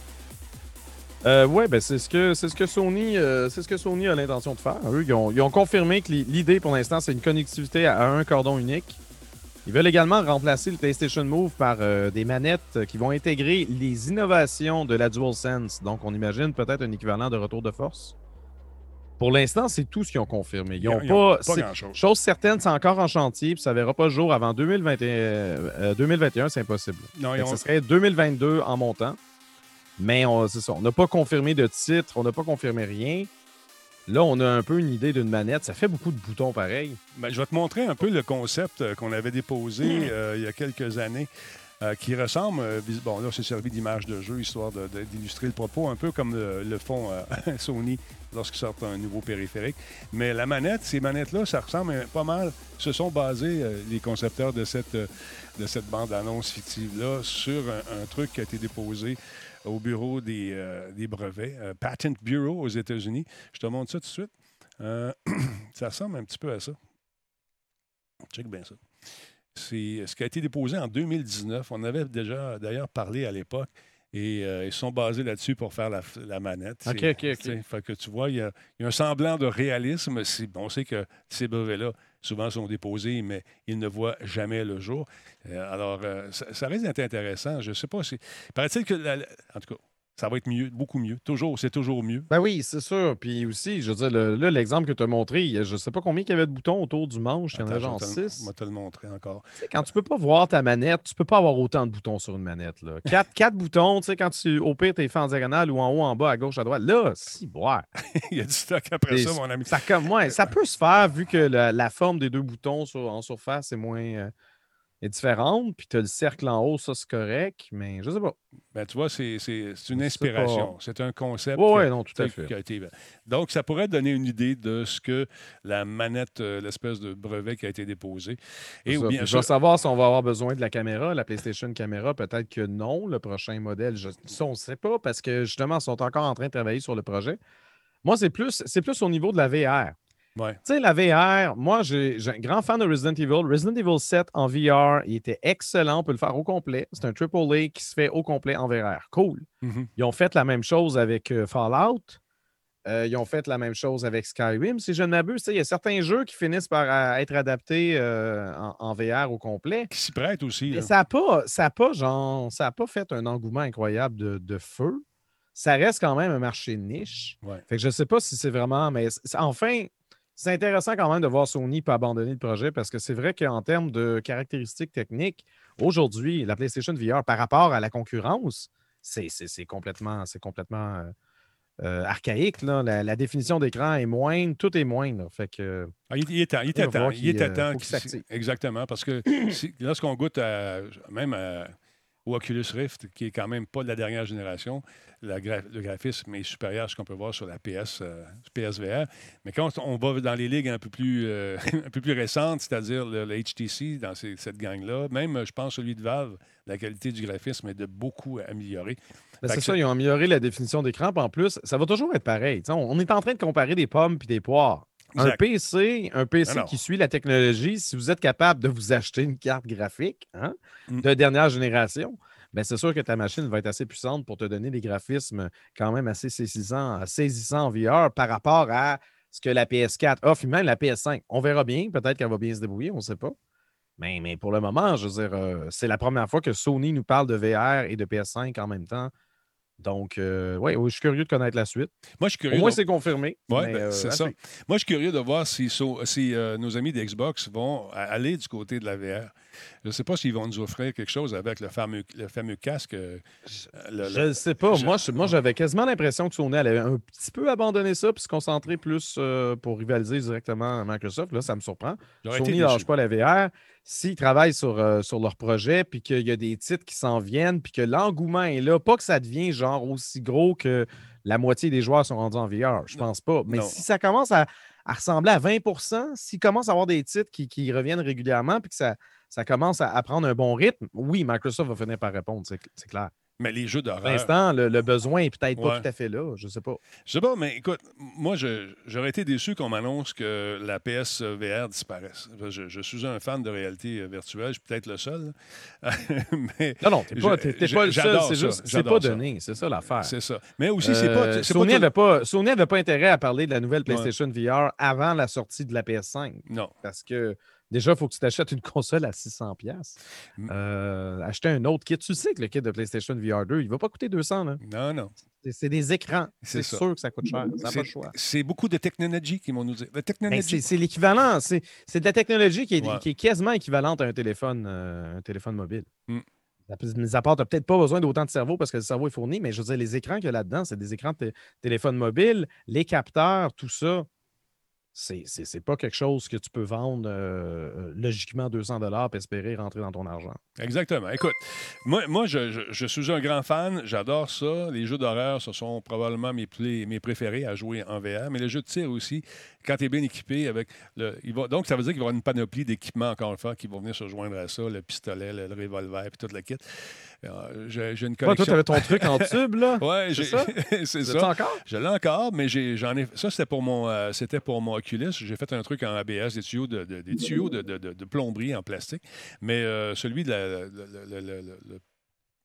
Euh, oui, ben c'est ce que c'est ce que Sony euh, c'est ce que Sony a l'intention de faire. Eux, ils ont, ils ont confirmé que l'idée pour l'instant c'est une connectivité à un cordon unique. Ils veulent également remplacer le PlayStation Move par euh, des manettes qui vont intégrer les innovations de la DualSense. Donc, on imagine peut-être un équivalent de retour de force. Pour l'instant, c'est tout ce qu'ils ont confirmé. Ils n'ont pas. chose. certaine, c'est encore en chantier, puis ça ne verra pas le jour avant 2021. 2021, euh, c'est impossible. Non, Ce serait 2022 en montant. Mais on n'a pas confirmé de titre, on n'a pas confirmé rien. Là, on a un peu une idée d'une manette. Ça fait beaucoup de boutons pareil. Ben, je vais te montrer un peu le concept euh, qu'on avait déposé hmm. euh, il y a quelques années. Euh, qui ressemble, bon là c'est servi d'image de jeu, histoire d'illustrer le propos, un peu comme le, font <laughs> Sony lorsqu'ils sortent un nouveau périphérique. Mais la manette, ces manettes-là, ça ressemble pas mal, se sont basés, les concepteurs de cette, de cette bande-annonce fictive-là, sur un, truc qui a été déposé au bureau des, euh, brevets, euh, Patent Bureau aux États-Unis. Je te montre ça tout de suite. Euh, <clears throat> ça ressemble un petit peu à ça. Check bien ça. C'est ce qui a été déposé en 2019. On avait déjà d'ailleurs parlé à l'époque. Et ils sont basés là-dessus pour faire la, manette. OK, OK, OK. Fait que tu vois, il y, a, un semblant de réalisme. On sait que ces brevets-là souvent sont déposés, mais ils ne voient jamais le jour. Euh, alors, euh, ça, risque d'être intéressant. Je ne sais pas si. Paraît-il que. En tout cas, ça va être mieux, beaucoup mieux. Toujours, c'est toujours mieux. Ben oui, c'est sûr. Puis aussi, je veux dire, là, l'exemple que tu as montré, je ne sais pas combien il y avait de boutons autour du manche. Il y en a genre six. On va te le montrer encore. quand tu peux pas voir ta manette, tu peux pas avoir autant de boutons sur une manette. Là. <laughs> Quatre, quatre boutons, tu sais, quand tu, au pire, tu es fait en diagonale ou en haut, en bas, à gauche, à droite. Là, si, boire. <laughs> il y a du stock après ça, mon ami. Ça, comme, ouais, ça peut se faire vu que la, forme des deux boutons sur, en surface est moins. Euh, est différente, puis tu as le cercle en haut, ça c'est correct, mais je sais pas. Ben, tu vois, c'est une inspiration. C'est un concept. Oui, non, tout à fait. Donc, ça pourrait donner une idée de ce que la manette, euh, l'espèce de brevet qui a été déposé. Et bien Je veux savoir si on va avoir besoin de la caméra, la PlayStation caméra. Peut-être que non, le prochain modèle. Je... Ça, on ne sait pas parce que justement, ils sont encore en train de travailler sur le projet. Moi, c'est plus, plus au niveau de la VR. Tu sais, la VR, moi, j'ai un grand fan de Resident Evil. Resident Evil 7 en VR, il était excellent. On peut le faire au complet. C'est un AAA qui se fait au complet en VR. Cool. Mm-hmm. Ils ont fait la même chose avec euh, Fallout. Euh, ils ont fait la même chose avec Skyrim. Si je ne m'abuse, il y a certains jeux qui finissent par être adaptés euh, en, VR au complet. Qui s'y prêtent aussi. Ça n'a pas, ça pas, genre, ça pas fait un engouement incroyable de, de, feu. Ça reste quand même un marché niche. Fait que je ne sais pas si c'est vraiment. Mais enfin, c'est intéressant quand même de voir Sony pas abandonner le projet parce que c'est vrai qu'en termes de caractéristiques techniques, aujourd'hui, la PlayStation VR par rapport à la concurrence, c'est complètement, complètement euh, euh, archaïque. La, définition d'écran est moindre, tout est moindre. Fait que, ah, il, est temps, il est temps. Il, est temps. exactement, parce que lorsqu'on goûte même à ou Oculus Rift, qui est quand même pas de la dernière génération. le graphisme est supérieur à ce qu'on peut voir sur la PS, euh, PSVR. Mais quand on va dans les ligues un peu plus, euh, <laughs> un peu plus récentes, c'est-à-dire le, HTC, dans cette gang-là, même, je pense, celui de Valve, la qualité du graphisme est de beaucoup améliorée. Ben, c'est ça, ils ont amélioré la définition d'écran. En plus, ça va toujours être pareil. on est en train de comparer des pommes puis des poires. Un PC, un PC qui suit la technologie, si vous êtes capable de vous acheter une carte graphique hein, mm. de dernière génération, ben c'est sûr que ta machine va être assez puissante pour te donner des graphismes quand même assez saisissants, saisissants en VR par rapport à ce que la PS4 offre, même la PS5. On verra bien, peut-être qu'elle va bien se débrouiller, on ne sait pas. Mais, mais, pour le moment, je veux dire, euh, c'est la première fois que Sony nous parle de VR et de PS5 en même temps donc, euh, ouais, je suis curieux de connaître la suite. Moi, je suis curieux. Au moins, c'est confirmé. Oui, ben, euh, c'est ça. Moi, je suis curieux de voir si, si euh, nos amis d'Xbox vont aller du côté de la VR. Je ne sais pas s'ils vont nous offrir quelque chose avec le fameux, le fameux casque. je ne sais pas. Moi, moi, j'avais quasiment l'impression que Sony allait un petit peu abandonner ça puis se concentrer plus pour rivaliser directement à Microsoft. Là, ça me surprend. Sony ne lâche pas la VR s'ils travaillent sur, euh, sur leur projet, puis qu'il y a des titres qui s'en viennent, puis que l'engouement est là, pas que ça devient genre aussi gros que la moitié des joueurs sont rendus en VR, je pense pas. Mais si ça commence à, ressembler à 20% s'ils commencent à avoir des titres qui, reviennent régulièrement, puis que ça, ça commence à, à, prendre un bon rythme, oui, Microsoft va finir par répondre, c'est clair. Mais les jeux d'horreur. Pour l'instant, le, besoin est peut-être pas tout à fait là. Je sais pas. Je sais pas, mais écoute, moi, j'aurais été déçu qu'on m'annonce que la PSVR disparaisse. Je, suis un fan de réalité euh, virtuelle. Je suis peut-être le seul. <laughs> mais non, non, t'es pas, pas le seul. C'est juste, c'est pas donné. C'est ça l'affaire. C'est ça. Mais aussi, c'est pas. Euh, Sony n'avait pas, Sony pas intérêt à parler de la nouvelle PlayStation VR avant la sortie de la PS5. Non. Parce que Déjà, il faut que tu t'achètes une <laughs> console à 600$. Euh, acheter un autre kit. Tu sais que le kit de PlayStation VR 2, il ne va pas coûter 200$. Là. Non, non. C'est des écrans. C'est sûr que ça coûte cher. Ça pas le choix. C'est beaucoup de technologie qui vont nous dire. Ben, c'est l'équivalent. C'est de la technologie qui est, qui est, quasiment équivalente à un téléphone, euh, un téléphone mobile. Mm. Mis à part, tu n'as peut-être pas besoin d'autant de cerveau parce que le cerveau est fourni, mais je veux dire, les écrans qu'il y a là-dedans, c'est des écrans de téléphone mobile, les capteurs, tout ça c'est pas quelque chose que tu peux vendre euh, euh, logiquement 200 dollars et espérer rentrer dans ton argent. Exactement. Écoute, moi, je, suis un grand fan, j'adore ça. Les jeux d'horreur, ce sont probablement mes, mes préférés à jouer en VR, mais les jeux de tir aussi, quand tu es bien équipé avec le. Il va, donc, ça veut dire qu'il va y avoir une panoplie d'équipements, encore une fois, qui vont venir se joindre à ça, le pistolet, le, revolver, puis toute la kit. Euh, j'ai une collection. toi, tu ton truc en tube, là? <laughs> Oui, c'est ça? <laughs> c'est ça. encore? Je l'ai encore, mais j'en ai, Ça, c'était pour mon euh, c'était pour mon Oculus. J'ai fait un truc en ABS, des tuyaux de, des tuyaux de, de, plomberie en plastique. Mais euh, celui de la,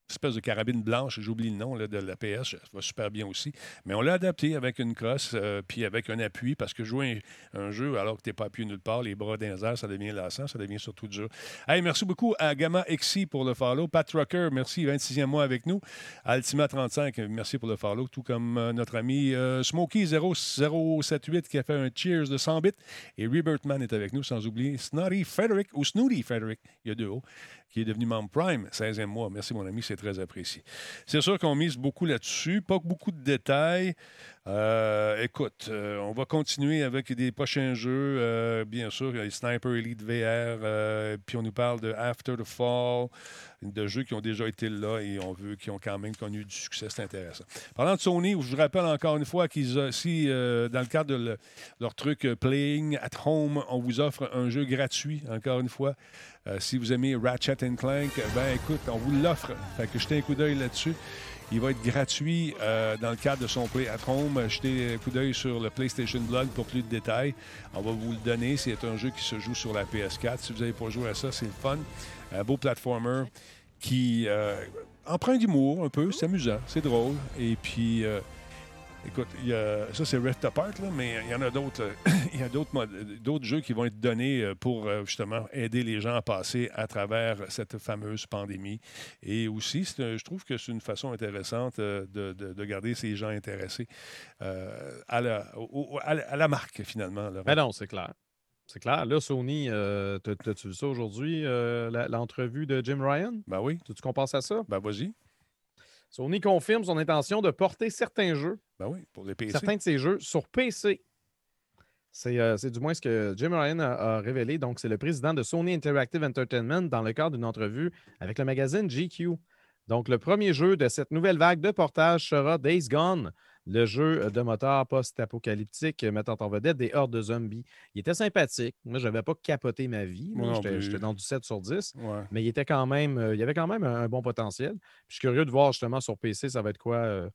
espèce de carabine blanche, j'oublie le nom de la PS, ça va super bien aussi. Mais on l'a adapté avec une crosse, euh, puis avec un appui, parce que jouer un, jeu alors que tu n'es pas appuyé nulle part, les bras d'un ça devient lassant, ça devient surtout dur. Hey, merci beaucoup à Gamma pour le follow. Pat Trucker, merci, 26e mois avec nous. Altima 35, merci pour le follow, tout comme euh, notre ami euh, Smokey0078 qui a fait un cheers de 100 bits. Et Rebirthman est avec nous, sans oublier Snotty Frederick ou Snooty Frederick, il y a deux hauts qui est devenu membre Prime, 16e mois. Merci, mon ami, c'est très apprécié. C'est sûr qu'on mise beaucoup là-dessus, pas beaucoup de détails. Euh, écoute, euh, on va continuer avec des prochains jeux. Euh, bien sûr, il y a les Sniper Elite VR, puis on nous parle de After the Fall, de jeux qui ont déjà été là et on veut, qui ont quand même connu du succès. C'est intéressant. Parlant de Sony, je vous rappelle encore une fois qu'ils si dans le cadre de leur truc Playing at Home, on vous offre un jeu gratuit, encore une fois. si vous aimez Ratchet Clank, ben écoute, on vous l'offre. Fait que jetez un coup d'œil là-dessus. Il va être gratuit euh, dans le cadre de son Play at Home. Jetez un coup d'œil sur le PlayStation Blog pour plus de détails. On va vous le donner. C'est un jeu qui se joue sur la PS4. Si vous n'avez pas joué à ça, c'est le fun. Un beau platformer qui euh, emprunte d'humour un peu. C'est amusant, c'est drôle. Et puis, euh, Écoute, ça c'est Rift Apart, là, mais il y en a d'autres. <coughs> il y a d'autres jeux qui vont être donnés euh, pour euh, justement aider les gens à passer à travers cette fameuse pandémie. Et aussi, je trouve que c'est une façon intéressante euh, de, garder ces gens intéressés à, la, à, la, marque, finalement. Ben non, c'est clair. C'est clair. Là, Sony, t'as-tu vu ça aujourd'hui, l'entrevue de Jim Ryan? Ben oui. Tu penses à ça? Ben vas-y. Sony confirme son intention de porter certains jeux, ben oui, pour les PC. certains de ces jeux sur PC. Euh, c'est du moins ce que Jim Ryan a, révélé. Donc, c'est le président de Sony Interactive Entertainment dans le cadre d'une entrevue avec le magazine GQ. Donc, le premier jeu de cette nouvelle vague de portage sera Days Gone, le jeu de moteur post-apocalyptique mettant en vedette des hordes de zombies. Il était sympathique. Moi, je n'avais pas capoté ma vie. J'étais dans du 7 sur 10. Mais il était quand même, euh, il y avait quand même un, bon potentiel. je suis curieux de voir justement sur PC, ça va être quoi euh,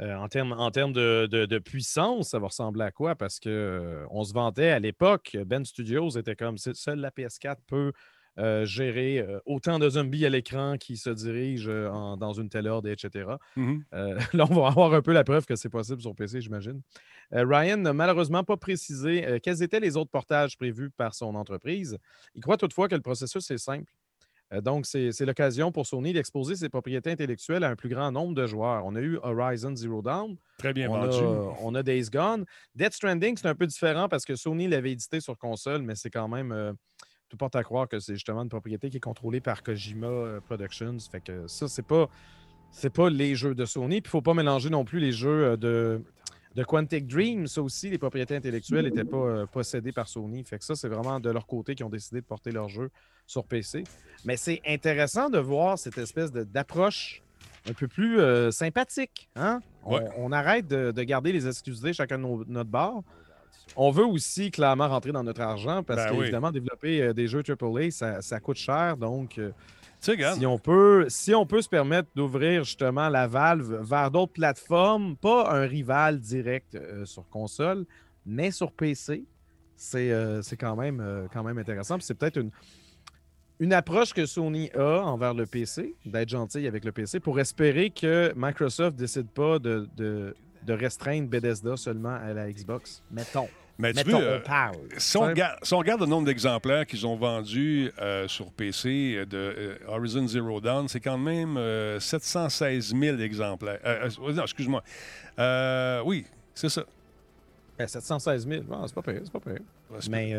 euh, en termes en de, puissance, ça va ressembler à quoi? Parce qu'on se vantait à l'époque, Ben Studios était comme seule la PS4 peut euh, gérer euh, autant de zombies à l'écran qui se dirigent euh, dans une telle ordre, etc. Mmh <laughs> là, on va avoir un peu la preuve que c'est possible sur PC, j'imagine. Ryan n'a malheureusement pas précisé quels étaient les autres portages prévus par son entreprise. Il croit toutefois que le processus est simple. Donc, c'est l'occasion pour Sony d'exposer ses propriétés intellectuelles à un plus grand nombre de joueurs. On a eu Horizon Zero Dawn. Très bien on vendu. A, on a Days Gone. Death Stranding, c'est un peu différent parce que Sony l'avait édité sur console, mais c'est quand même tout porte à croire que c'est justement une propriété qui est contrôlée par Kojima euh, Productions. Fait que ça, c'est pas c'est pas les jeux de Sony. Puis faut pas mélanger non plus les jeux euh, de, de Quantic Dream. Ça aussi, les propriétés intellectuelles n'étaient pas euh, possédées par Sony. Fait que ça, c'est vraiment de leur côté qui ont décidé de porter leur jeu sur PC. Mais c'est intéressant de voir cette espèce d'approche un peu plus sympathique. Hein? On, arrête de, garder les exclusivités chacun de notre bar on veut aussi clairement rentrer dans notre argent parce ben qu'évidemment, développer euh, des jeux AAA, ça, ça coûte cher. Donc, euh, si on, peut, si on peut se permettre d'ouvrir justement la Valve vers d'autres plateformes, pas un rival direct euh, sur console, mais sur PC, c'est quand, même, quand même intéressant. C'est peut-être une, une approche que Sony a envers le PC, d'être gentil avec le PC, pour espérer que Microsoft ne décide pas de, de, de restreindre Bethesda seulement à la Xbox. Mettons. Mais tu euh, Si, on regarde, le nombre d'exemplaires qu'ils ont vendus euh, sur PC euh, de Horizon Zero Dawn, c'est quand même 716 000 exemplaires. non, excuse-moi. oui, c'est ça. 716 000, c'est pas pire, c'est pas pire. Mais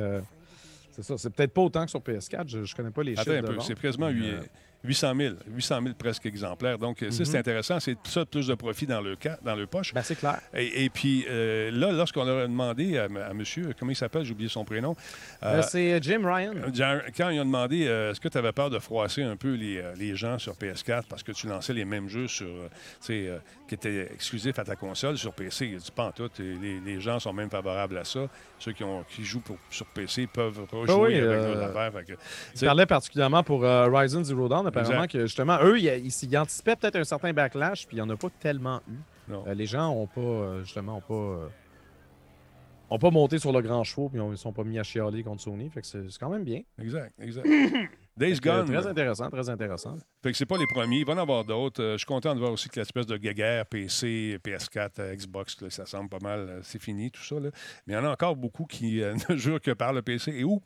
c'est ça, c'est peut-être pas autant que sur PS4, je, ne connais pas les chiffres. Attends un peu, c'est quasiment 8, 800 000, 800 000 presque exemplaires. Donc, ça, c'est mhm. intéressant. C'est ça, plus de profit dans le, cas, dans le poche. Ben, c'est clair. Et, puis, euh, là, lorsqu'on a demandé à, monsieur, comment il s'appelle, j'ai oublié son prénom. Euh, c'est Jim Ryan. Quand ils ont demandé, est-ce que tu avais peur de froisser un peu les, les, gens sur PS4 parce que tu lançais les mêmes jeux sur, qui étaient exclusifs à ta console sur PC? Il dit pas en tout. Les, les, gens sont même favorables à ça. Ceux qui, ont, qui jouent pour, sur PC peuvent rejouer ah avec nos affaires. il parlait particulièrement pour Horizon Zero Dawn apparemment que justement, eux, ils, anticipaient peut-être un certain backlash, puis il n'y en a pas tellement eu. Euh, les gens n'ont pas, euh, justement, ont pas, euh, ont pas monté sur le grand chevaux, puis ils ne sont pas mis à chialer contre Sony. Fait que c'est quand même bien. Exact, exact. <laughs> Days Gone. Très intéressant, très intéressant. Fait que c'est pas les premiers. Il va y en avoir d'autres. je suis content de voir aussi que l'espèce de guéguerre PC, PS4, Xbox, ça semble pas mal. C'est fini, tout ça. Là. Mais il y en a encore beaucoup qui <laughs> ne jurent que par le PC. Et où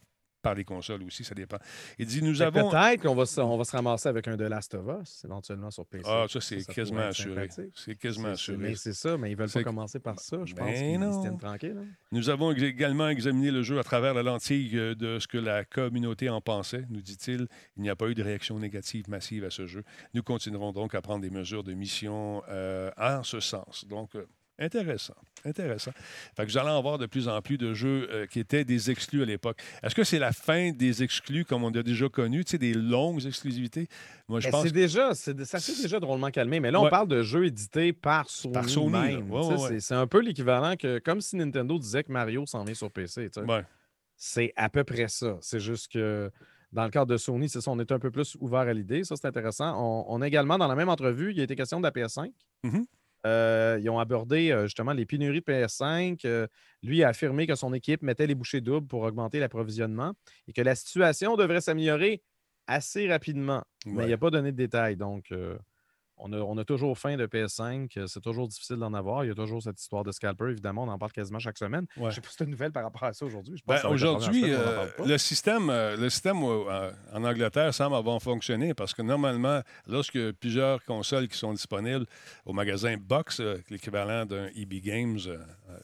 par les consoles aussi, ça dépend. Il dit nous avons. Peut-être qu'on va, on va se ramasser avec un The Last of Us éventuellement sur PC. Ah, ça, c'est quasiment assuré. C'est quasiment assuré. Mais c'est ça, mais ils veulent pas commencer par ça. Je pense ben qu'ils se tranquilles. Nous avons également examiné le jeu à travers la lentille euh, de ce que la communauté en pensait, nous dit-il. Il n'y a pas eu de réaction négative massive à ce jeu. Nous continuerons donc à prendre des mesures de mission euh, en ce sens. Donc, euh, Intéressant, intéressant. Fait que vous allez en voir de plus en plus de jeux euh, qui étaient des exclus à l'époque. Est-ce que c'est la fin des exclus comme on a déjà connu, tu sais, des longues exclusivités? Moi, je pense. C'est déjà, ça s'est déjà drôlement calmé. Mais là, on parle de jeux édités par Sony. Par Sony. c'est un peu l'équivalent que, comme si Nintendo disait que Mario s'en est sur PC. C'est à peu près ça. C'est juste que dans le cadre de Sony, c'est ça, on est un peu plus ouvert à l'idée. Ça, c'est intéressant. On, a également, dans la même entrevue, il y a été question de la PS5. Euh, ils ont abordé euh, justement les pénuries de PS5. Euh, lui a affirmé que son équipe mettait les bouchées doubles pour augmenter l'approvisionnement et que la situation devrait s'améliorer assez rapidement. Mais il n'a pas donné de détails. Donc, on a, toujours faim de PS5. Euh, c'est toujours difficile d'en avoir. Il y a toujours cette histoire de scalper, évidemment. On en parle quasiment chaque semaine. Je ne sais pas si tu une nouvelle par rapport à ça aujourd'hui. Ben, aujourd'hui, euh, le système, euh, le système en Angleterre semble avoir fonctionné parce que normalement, lorsque plusieurs consoles qui sont disponibles au magasin Box, l'équivalent d'un EB Games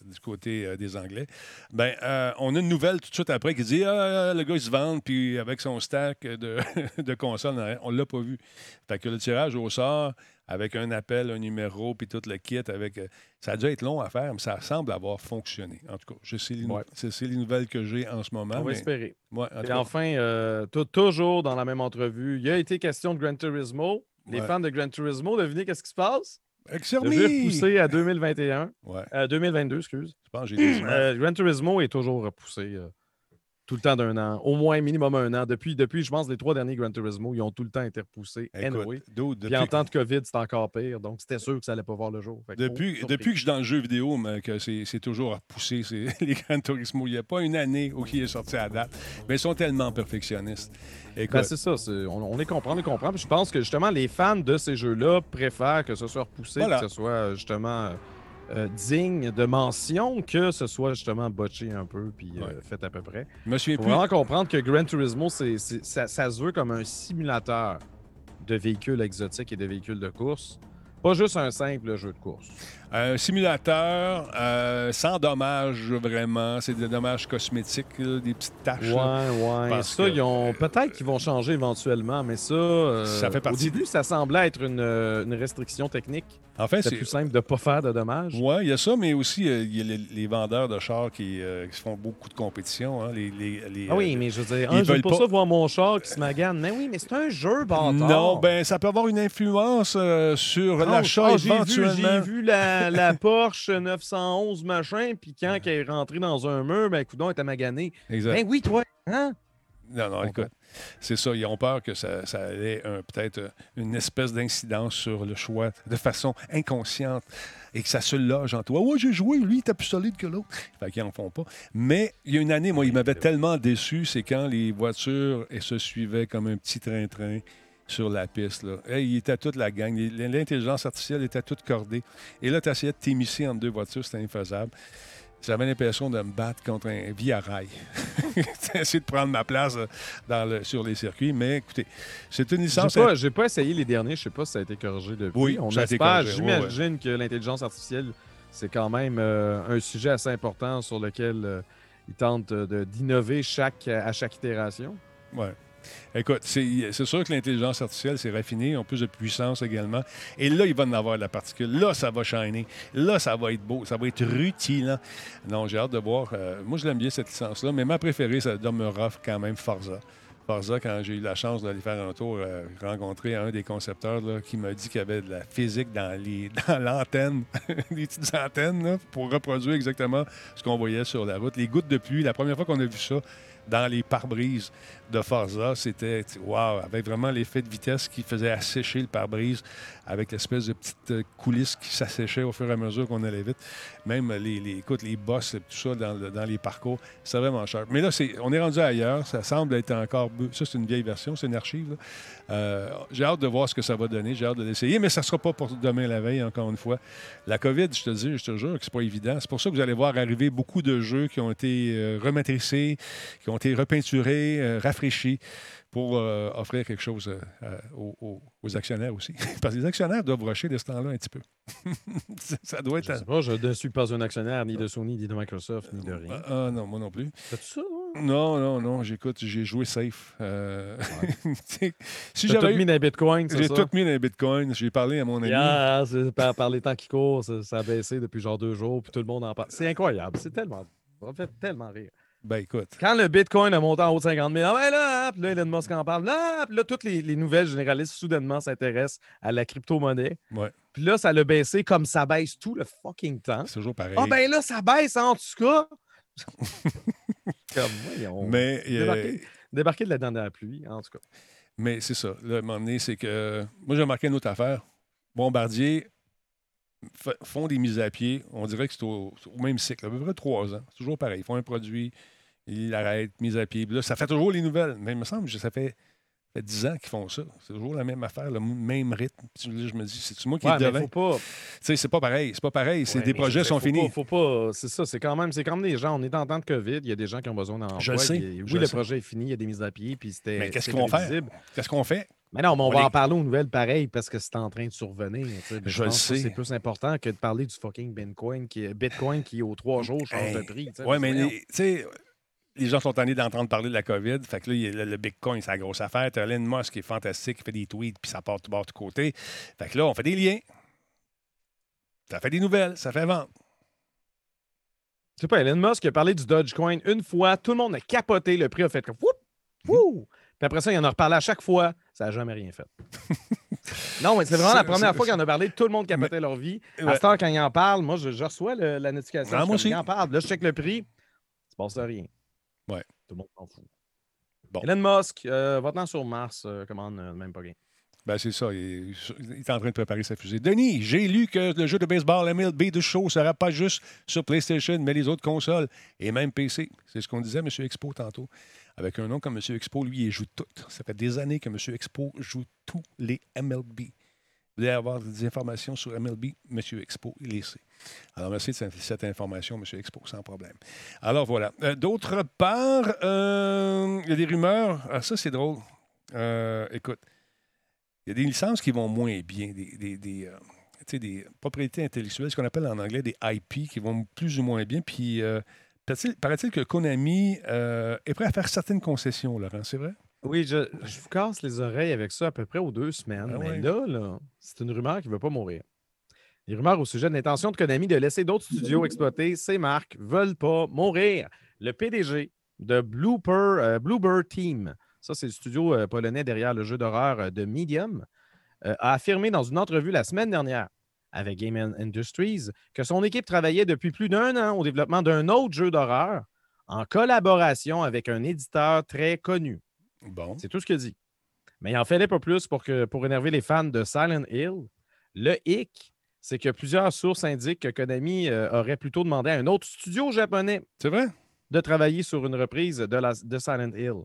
du côté des Anglais, ben, on a une nouvelle tout de suite après qui dit ah, le gars il se vend, puis avec son stack de, <laughs> de consoles, on ne l'a pas vu. Fait que le tirage au sort avec un appel, un numéro, puis tout le kit. Avec, euh, ça a dû être long à faire, mais ça semble avoir fonctionné. En tout cas, c'est les, les, nouvelles que j'ai en ce moment. On va espérer. Et enfin, euh, toujours dans la même entrevue, il y a été question de Gran Turismo. Les fans de Gran Turismo, devinez qu'est-ce qui se passe? Le jeu est poussé à 2021. Ouais. 2022, excuse. Je pense que j'ai euh, Gran Turismo est toujours repoussé tout le temps d'un an, au moins minimum un an. Depuis, depuis, je pense, les trois derniers Gran Turismo, ils ont tout le temps été repoussés. Anyway. Puis en temps de COVID, c'est encore pire. Donc, c'était sûr que ça n'allait pas voir le jour. depuis, depuis que je suis dans le jeu vidéo, mais que c'est toujours repoussé, <laughs> les Gran Turismo. Il n'y a pas une année où il est sorti à date. Mais ils sont tellement perfectionnistes. Ben, c'est ça. On, les comprend, on les comprend. je pense que justement, les fans de ces jeux-là préfèrent que ce soit repoussé, que ce soit justement euh, digne de mention que ce soit justement botché un peu puis euh, fait à peu près. Il faut vraiment comprendre que Gran Turismo, c'est, ça, ça, se veut comme un simulateur de véhicules exotiques et de véhicules de course. Pas juste un simple jeu de course. Un simulateur euh, sans dommages vraiment. C'est des dommages cosmétiques, des petites taches. Ouais, ouais. ça, ils ont... peut-être qu'ils vont changer éventuellement, mais ça, ça fait partie... au début, ça semblait être une, une restriction technique. En fait, c'est plus simple de ne pas faire de dommages. Oui, il y a ça, mais aussi, euh, il y a les, vendeurs de chars qui, euh, font beaucoup de compétition. Hein, les, ah oui, euh, mais je veux dire, hein, je veux pas ça voir mon char qui se magane. Mais oui, mais c'est un jeu, bâtard. Non, ben ça peut avoir une influence sur l'achat oh, éventuellement. J'ai vu, la, la, Porsche 911 machin, puis quand elle est rentrée dans un mur, ben, coudon, elle était maganée. Exact. Ben oui, toi, hein? Non, non, écoute. C'est ça, ils ont peur que ça, ça ait peut-être une espèce d'incidence sur le choix de façon inconsciente et que ça se loge en toi. Ouais, j'ai joué, lui, il était plus solide que l'autre. Fait qu'ils n'en font pas. Mais il y a une année, moi, il m'avait tellement déçu, c'est quand les voitures se suivaient comme un petit train-train sur la piste. Là. il était toute la gang. L'intelligence artificielle était toute cordée. Et là, tu essayais de t'émisser entre deux voitures, c'était infaisable. J'avais l'impression de me battre contre un via rail. <laughs> essayer de prendre ma place euh, dans le, sur les circuits. Mais écoutez, c'est une licence. J'ai pas, pas essayé les derniers. Je sais pas si ça a été corrigé depuis. Oui, on espère. J'imagine que l'intelligence artificielle, c'est quand même euh, un sujet assez important sur lequel euh, ils tentent d'innover chaque, à chaque itération. Oui. Écoute, c'est sûr que l'intelligence artificielle, c'est raffiné, ont plus de puissance également. Et là, il va en avoir de la particule. Là, ça va shiner. Là, ça va être beau. Ça va être rutilant. Non, j'ai hâte de voir. Euh, moi, je l'aime bien, cette licence-là, mais ma préférée, ça demeurera quand même Forza. Forza, quand j'ai eu la chance d'aller faire un tour, euh, rencontrer un des concepteurs qui m'a dit qu'il y avait de la physique dans <laughs> l'antenne, <laughs> les petites antennes, pour reproduire exactement ce qu'on voyait sur la route. Les gouttes de pluie, la première fois qu'on a vu ça dans les pare-brises de Forza, c'était, wow, avec vraiment l'effet de vitesse qui faisait assécher le pare-brise avec l'espèce de petite euh, coulisse qui s'asséchait au fur et à mesure qu'on allait vite. Même les, les, écoute, les tout ça dans, dans les parcours, c'est vraiment cher. Mais là, on est rendu ailleurs. Ça semble être encore. Ça, c'est une vieille version, c'est une archive. Euh, j'ai hâte de voir ce que ça va donner. J'ai hâte de l'essayer, mais ça ne sera pas pour demain la veille, encore une fois. La COVID, je te dis, je te jure que c'est pas évident. C'est pour ça que vous allez voir arriver beaucoup de jeux qui ont été euh, rematricés, qui ont été repeinturés, rafraîchis pour euh, offrir quelque chose euh, aux, actionnaires aussi. <laughs> Parce que les actionnaires doivent rusher de ce temps-là un petit peu. <laughs> ça doit être. Je, sais pas, je ne suis pas un actionnaire ni de Sony, ni de Microsoft, ni de rien. Ah, non, moi non plus. C'est ça, non? Non, non, j'écoute, j'ai joué safe. Euh... <laughs> si j'avais tout mis dans les bitcoins, J'ai tout mis dans les bitcoins. J'ai parlé à mon ami. Yeah, par, par, les temps qui courent, ça, a baissé depuis genre deux jours, puis tout le monde en parle. C'est incroyable. C'est tellement. Ça fait tellement rire. Ben écoute. Quand le Bitcoin a monté en haut de 50 000, ah ben là, puis là, Elon Musk en parle. Là, puis là, toutes les, nouvelles généralistes soudainement s'intéressent à la crypto-monnaie. Ouais. Puis là, ça l'a baissé comme ça baisse tout le fucking temps. C'est toujours pareil. Ah ben là, ça baisse en tout cas. <laughs> comme, voyons. Mais. Débarquer, de la dernière pluie, en tout cas. Mais c'est ça. Là, à un moment donné, c'est que. Moi, j'ai remarqué une autre affaire. Bombardier font des mises à pied. On dirait que c'est au, même cycle, à peu près trois ans. C'est toujours pareil. Ils font un produit, ils l'arrêtent, mise à pied. Là, ça fait toujours les nouvelles. Mais il me semble que ça fait, fait 10 ans qu'ils font ça. C'est toujours la même affaire, le même rythme. je me dis, c'est moi qui ouais, devant. pas... c'est pas pareil. C'est pas pareil. C'est des projets sont finis. faut pas. C'est ça. C'est quand même. C'est comme des gens. On est en temps de COVID. Il y a des gens qui ont besoin d'emploi. Je sais. oui, le projet est fini. Il y a des mises à pied. Puis c'était. Mais qu'est-ce qu'ils vont faire Qu'est-ce qu'on fait? Mais non, mais on, va en parler aux nouvelles pareil parce que c'est en train de survenir. Je, le sais. C'est plus important que de parler du fucking Bitcoin qui, Bitcoin qui aux trois jours, change de prix. Oui, mais tu sais, les gens sont allés d'entendre parler de la COVID. Fait que là, le, Bitcoin, c'est la grosse affaire. Tu as Elon Musk qui est fantastique, qui fait des tweets, puis ça part tout bord, de côté. Fait que là, on fait des liens. Ça fait des nouvelles, ça fait vendre. Tu sais pas, Elon Musk a parlé du Dogecoin une fois, tout le monde a capoté, le prix a fait comme whoop, wouh! Puis après ça, il en a reparlé à chaque fois, ça n'a jamais rien fait. <laughs> non, mais c'est vraiment la première fois qu'il en a parlé, tout le monde capotait leur vie. À ce quand il en parle, moi, je, reçois la notification. Ah, moi aussi. Il en parle, là, je check le prix, il se passe rien. Ouais. Tout le monde s'en fout. Bon. Elon Musk, euh, va-t'en sur Mars, euh, commande euh, même pas rien. Ben, c'est ça. Il, est en train de préparer sa fusée. Denis, j'ai lu que le jeu de baseball MLB de show ne sera pas juste sur PlayStation, mais les autres consoles et même PC. C'est ce qu'on disait M. Expo tantôt. Avec un nom comme M. Expo, lui, il joue tout. Ça fait des années que M. Expo joue tous les MLB. Vous allez avoir des informations sur MLB, M. Expo, il les sait. Alors, merci de cette information, M. Expo, sans problème. Alors, voilà. Euh, d'autre part, euh, il y a des rumeurs. Ah, ça, c'est drôle. Euh, écoute, il y a des licences qui vont moins bien, des, des, des propriétés intellectuelles, ce qu'on appelle en anglais des IP, qui vont plus ou moins bien. Puis, paraît-il que Konami est prêt à faire certaines concessions, Laurent, c'est vrai? Oui, je, vous casse les oreilles avec ça à peu près aux deux semaines. Ah mais là, là c'est une rumeur qui ne veut pas mourir. Les rumeurs au sujet de l'intention de Konami de laisser d'autres studios <laughs> exploiter ces marques ne veulent pas mourir. Le PDG de Blooper, euh, Bluebird Team, ça c'est le studio euh, polonais derrière le jeu d'horreur euh, de Medium, a affirmé dans une entrevue la semaine dernière avec Game Industries que son équipe travaillait depuis plus d'un an au développement d'un autre jeu d'horreur en collaboration avec un éditeur très connu. Bon. C'est tout ce qu'il dit. Mais il en fallait pas plus pour, que, pour énerver les fans de Silent Hill. Le hic, c'est que plusieurs sources indiquent que Konami euh, aurait plutôt demandé à un autre studio japonais c'est vrai? de travailler sur une reprise de, la, de Silent Hill.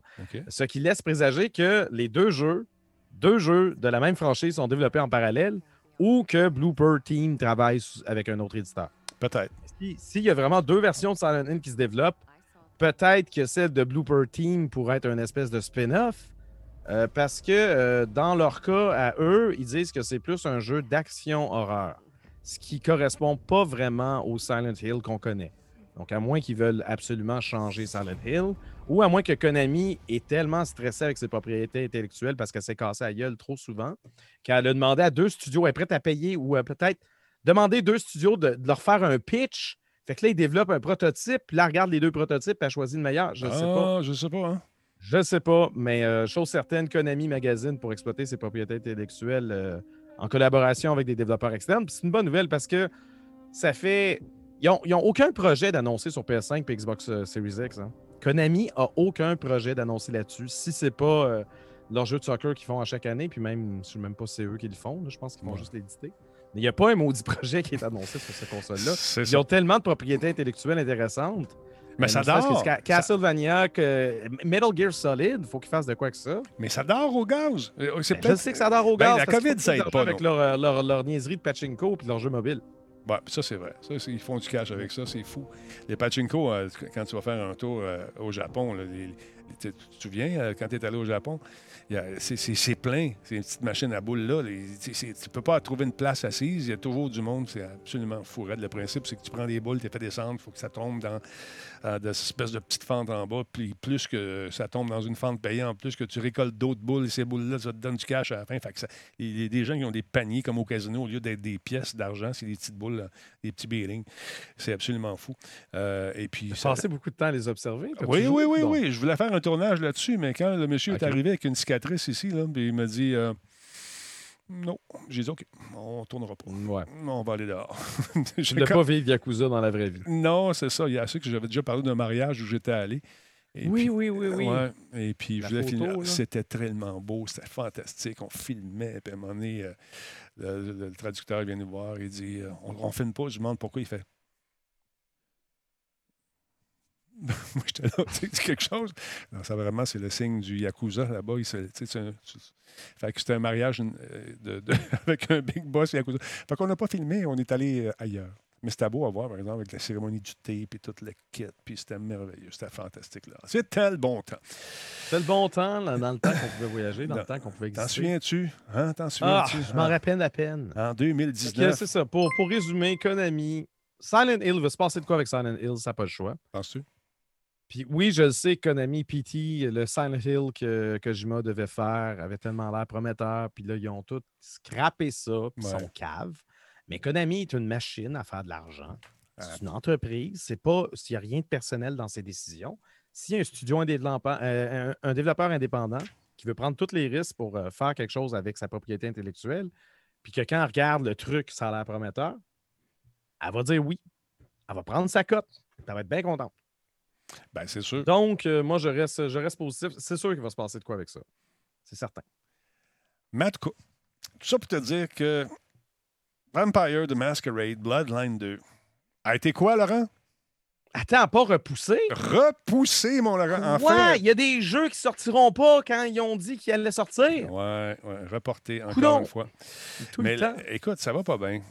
Ce qui laisse présager que les deux jeux, deux jeux de la même franchise sont développés en parallèle ou que Blooper Team travaille avec un autre éditeur. Peut-être. S'il y a vraiment deux versions de Silent Hill qui se développent, peut-être que celle de Blooper Team pourrait être une espèce de spin-off. Euh, parce que euh, dans leur cas, à eux, ils disent que c'est plus un jeu d'action horreur. Ce qui correspond pas vraiment au Silent Hill qu'on connaît. Donc, à moins qu'ils veulent absolument changer Silent Hill, ou à moins que Konami est tellement stressé avec ses propriétés intellectuelles parce qu'elle s'est cassée à gueule trop souvent, qu'elle a demandé à deux studios, elle est prête à payer ou peut-être demander deux studios de, leur faire un pitch. Fait que là, ils développent un prototype, puis là, regarde les deux prototypes, elle choisit le meilleur. Je ne sais pas. Ah, je sais pas, hein? Je ne sais pas, mais euh, chose certaine, Konami Magazine pour exploiter ses propriétés intellectuelles euh, en collaboration avec des développeurs externes. C'est une bonne nouvelle parce que ça fait ils n'ont aucun projet d'annoncer sur PS5 et Xbox euh, Series X. Hein. Konami a aucun projet d'annoncer là-dessus. Si c'est pas euh, leur jeu de soccer qu'ils font à chaque année, puis même, je ne sais même pas si c'est eux qui le font, je pense qu'ils vont juste l'éditer. Mais il n'y a pas un maudit <laughs> projet qui est annoncé sur cette console-là. Ils ont tellement de propriétés intellectuelles intéressantes. Mais, ça dort. Castlevania, Metal Gear Solid, il faut qu'ils fassent de quoi que ça. Mais ça dort au gaz. Euh, ben, je sais que ça dort au ben, gaz. la COVID, ça aide pas. Avec leur, leur, leur, niaiserie de pachinko et leur jeu mobile. Ouais, ça, c'est vrai. Ça, ils font du cash avec ça, c'est fou. Les pachinko, euh, quand tu vas faire un tour euh, au Japon, tu te souviens, euh, quand tu es allé au Japon, c'est plein, ces petites machines à boules là. tu ne peux pas trouver une place assise. Il y a toujours du monde. C'est absolument fou. Le principe, c'est que tu prends des boules, tu les fais descendre, il faut que ça tombe dans euh, des espèces de petites fentes en bas. Puis plus que ça tombe dans une fente payante, plus que tu récoltes d'autres boules, et ces boules-là, ça te donne du cash à la fin. il y a des gens qui ont des paniers comme au casino, au lieu d'être des pièces d'argent, c'est des petites boules, des petits bearings. C'est absolument fou. Euh, et puis. Ça... passé beaucoup de temps à les observer. Oui, oui, oui, oui. Je voulais faire un tournage là-dessus, mais quand le monsieur est arrivé avec une cicatrice, ici, là, il m'a dit euh, Non. J'ai dit OK, on tournera pas. Ouais. On va aller dehors. <laughs> je ne pas vivre Yakuza dans la vraie vie. Non, c'est ça. Il y a ceux que j'avais déjà parlé d'un mariage où j'étais allé. oui, oui, oui, oui, Et puis, je voulais finir. C'était tellement beau, c'était fantastique. On filmait. Puis à un moment donné, euh, le, traducteur vient nous voir. Il dit euh, On ne filme pas. Je demande pourquoi il fait <laughs> Moi, j'étais là, tu sais, quelque chose. Non, ça vraiment, c'est le signe du Yakuza là-bas. fait que c'était un mariage euh, de, <laughs> avec un big boss Yakuza. Fait qu'on n'a pas filmé, on est allé euh, ailleurs. Mais c'était beau à voir, par exemple, avec la cérémonie du thé, puis toute la kit, puis c'était merveilleux, c'était fantastique. là. C'était le bon temps. C'était le bon temps, dans le temps qu'on pouvait voyager, dans, le temps qu'on pouvait exister. T'en souviens-tu? Hein? T'en souviens-tu? Ah, je m'en rappelle à peine. En 2019. C'est ça. Pour, pour résumer, Konami, Silent Hill va se passer de quoi avec Silent Hill? Ça n'a pas le choix. Penses-tu? Puis oui, je le sais, Konami, PT, le Silent Hill que Kojima devait faire avait tellement l'air prometteur. Puis là, ils ont tout scrappé ça, puis sont cave. Mais Konami est une machine à faire de l'argent. C'est une entreprise. C'est pas s'il n'y a rien de personnel dans ses décisions. S'il y a un studio indépendant, euh, un, développeur indépendant qui veut prendre tous les risques pour euh, faire quelque chose avec sa propriété intellectuelle, puis que quand elle regarde le truc, ça a l'air prometteur, elle va dire oui. Elle va prendre sa cote. Elle va être bien contente. Ben, c'est sûr. Donc, euh, moi, je reste, je reste positif. C'est sûr qu'il va se passer de quoi avec ça. C'est certain. Matt, tout ça pour te dire que Vampire the Masquerade Bloodline 2 a été quoi, Laurent? Attends, pas repoussé? Repoussé, mon Laurent. ouais, il y a des jeux qui sortiront pas quand ils ont dit qu'ils allaient sortir. Ouais, ouais, reporté encore une fois. Tout Mais le temps. écoute, ça va pas bien.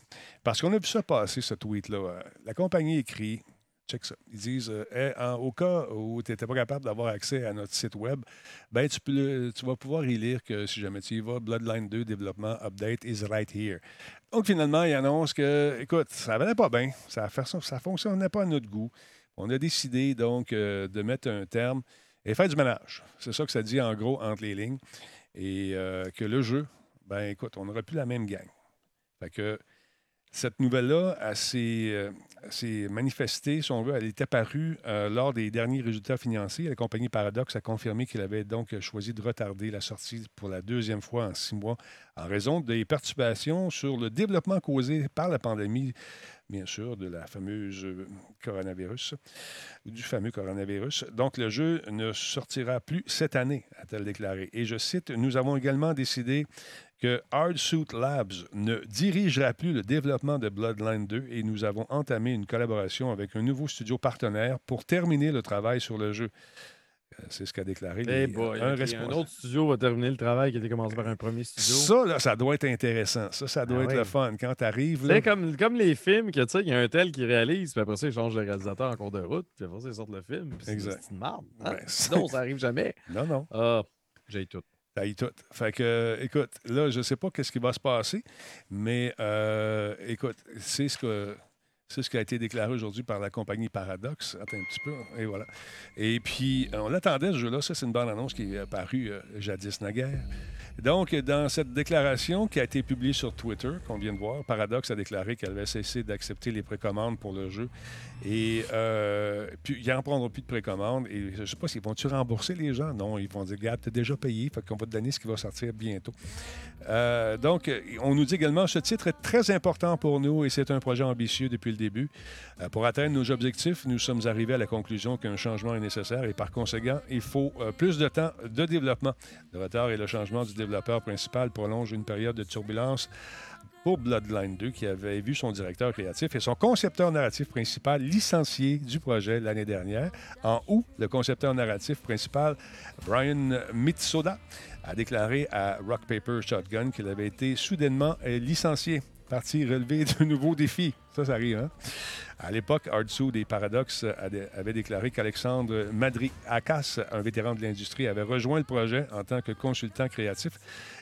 Parce qu'on a vu ça passer, ce tweet-là. La compagnie écrit Check ça. Ils disent euh, au cas où tu n'étais pas capable d'avoir accès à notre site web, ben, tu, vas pouvoir y lire que si jamais tu y vas, Bloodline 2 développement update is right here. Donc finalement, ils annoncent que, écoute, ça valait pas bien, ça ne fonctionnait pas à notre goût. On a décidé donc euh, de mettre un terme et faire du ménage. C'est ça que ça dit en gros entre les lignes. Et euh, que le jeu, ben écoute, on n'aura plus la même gang. Fait que cette nouvelle-là, euh, s'est manifestée, si on veut, elle est apparue euh, lors des derniers résultats financiers. La compagnie Paradox a confirmé qu'il avait donc choisi de retarder la sortie pour la deuxième fois en six mois en raison des perturbations sur le développement causé par la pandémie, bien sûr, de la fameuse euh, coronavirus, du fameux coronavirus. Donc, le jeu ne sortira plus cette année, a-t-elle déclaré. Et je cite, Nous avons également décidé que Hardsuit Labs ne dirigera plus le développement de Bloodline 2 et nous avons entamé une collaboration avec un nouveau studio partenaire pour terminer le travail sur le jeu. Euh, c'est ce qu'a déclaré les, un, un, autre studio va terminer le travail qui a été commencé par un premier studio. Ça, là, ça doit être intéressant. Ça, ça doit ah être le fun. Quand tu arrives. C'est comme, comme les films, que tu sais, il y a un tel qui réalise, puis après ça, il change de réalisateur en cours de route, puis après ça, il sort le film. exact. C'est une marde. Hein? Sinon, ça arrive jamais. <laughs> Non, non. Ah, j'ai tout. Ça tout. Fait que, écoute, là, je ne sais pas qu'est-ce qui va se passer, mais euh, écoute, c'est ce que C'est ce qui a été déclaré aujourd'hui par la compagnie Paradox. Attends un petit peu. Et voilà. Et puis, on attendait ce jeu-là. Ça, c'est une bonne annonce qui est apparue euh, jadis naguère. Donc, dans cette déclaration qui a été publiée sur Twitter, qu'on vient de voir, Paradox a déclaré qu'elle avait cessé d'accepter les précommandes pour le jeu. Et euh, puis, ils n'en prendront plus de précommandes. Et je ne sais pas s'ils vont-tu rembourser les gens? Non, ils vont dire, regarde, tu as déjà payé, fait qu'on va te donner ce qui va sortir bientôt. Euh, donc, on nous dit également, ce titre est très important pour nous et c'est un projet ambitieux depuis le début. Euh, pour atteindre nos objectifs, nous sommes arrivés à la conclusion qu'un changement est nécessaire et par conséquent, il faut euh, plus de temps de développement. Le retard et le changement du développeur principal prolongent une période de turbulence pour Bloodline 2, qui avait vu son directeur créatif et son concepteur narratif principal licencié du projet l'année dernière. En août, le concepteur narratif principal, Brian Mitsoda, a déclaré à Rock Paper Shotgun qu'il avait été soudainement euh, licencié parti relever de nouveaux défis. Ça, ça arrive, hein? À l'époque, Artsou des Paradox avait déclaré qu'Alexandre Madri-Akas, un vétéran de l'industrie, avait rejoint le projet en tant que consultant créatif.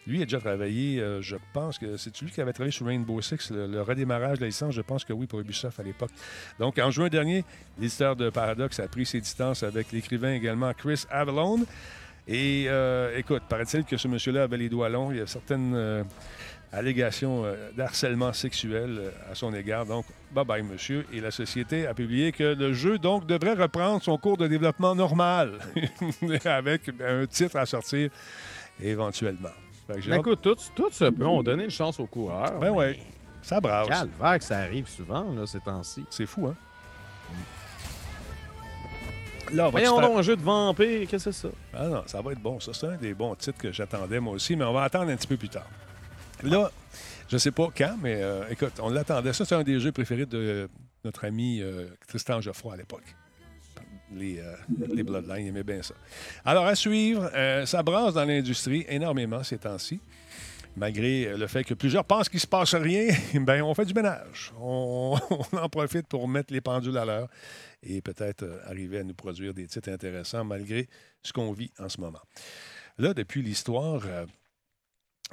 Lui a déjà travaillé, euh, je pense que c'est lui qui avait travaillé sur Rainbow Six, le, redémarrage de la licence, je pense que oui, pour Ubisoft à l'époque. Donc, en juin dernier, l'éditeur de Paradox a pris ses distances avec l'écrivain également Chris Avalon. Et euh, écoute, paraît-il que ce monsieur-là avait les doigts longs. Il y a certaines... Euh, allégation euh, d'harcèlement sexuel euh, à son égard. Donc, bye bye, monsieur. Et la société a publié que le jeu, donc, devrait reprendre son cours de développement normal, <laughs> avec un titre à sortir éventuellement. écoute, tout, tout se peut. On donnait une chance aux coureurs. Ben oui. Ça brasse. Calvaire que ça arrive souvent, là, ces temps-ci. C'est fou, hein? Là, Voyons donc un jeu de vampire, qu'est-ce que c'est ça? Ah non, ça va être bon. Ça, c'est un des bons titres que j'attendais moi aussi, mais on va attendre un petit peu plus tard. Là, je ne sais pas quand, mais euh, écoute, on l'attendait. Ça, c'est un des jeux préférés de notre ami euh, Tristan Geoffroy à l'époque. Les, euh, Bloodlines, il aimait bien ça. Alors, à suivre, ça brasse dans l'industrie énormément ces temps-ci. Malgré le fait que plusieurs pensent qu'il ne se passe rien, <laughs> ben on fait du ménage. <laughs> On, en profite pour mettre les pendules à l'heure et peut-être arriver à nous produire des titres intéressants malgré ce qu'on vit en ce moment. Là, depuis l'histoire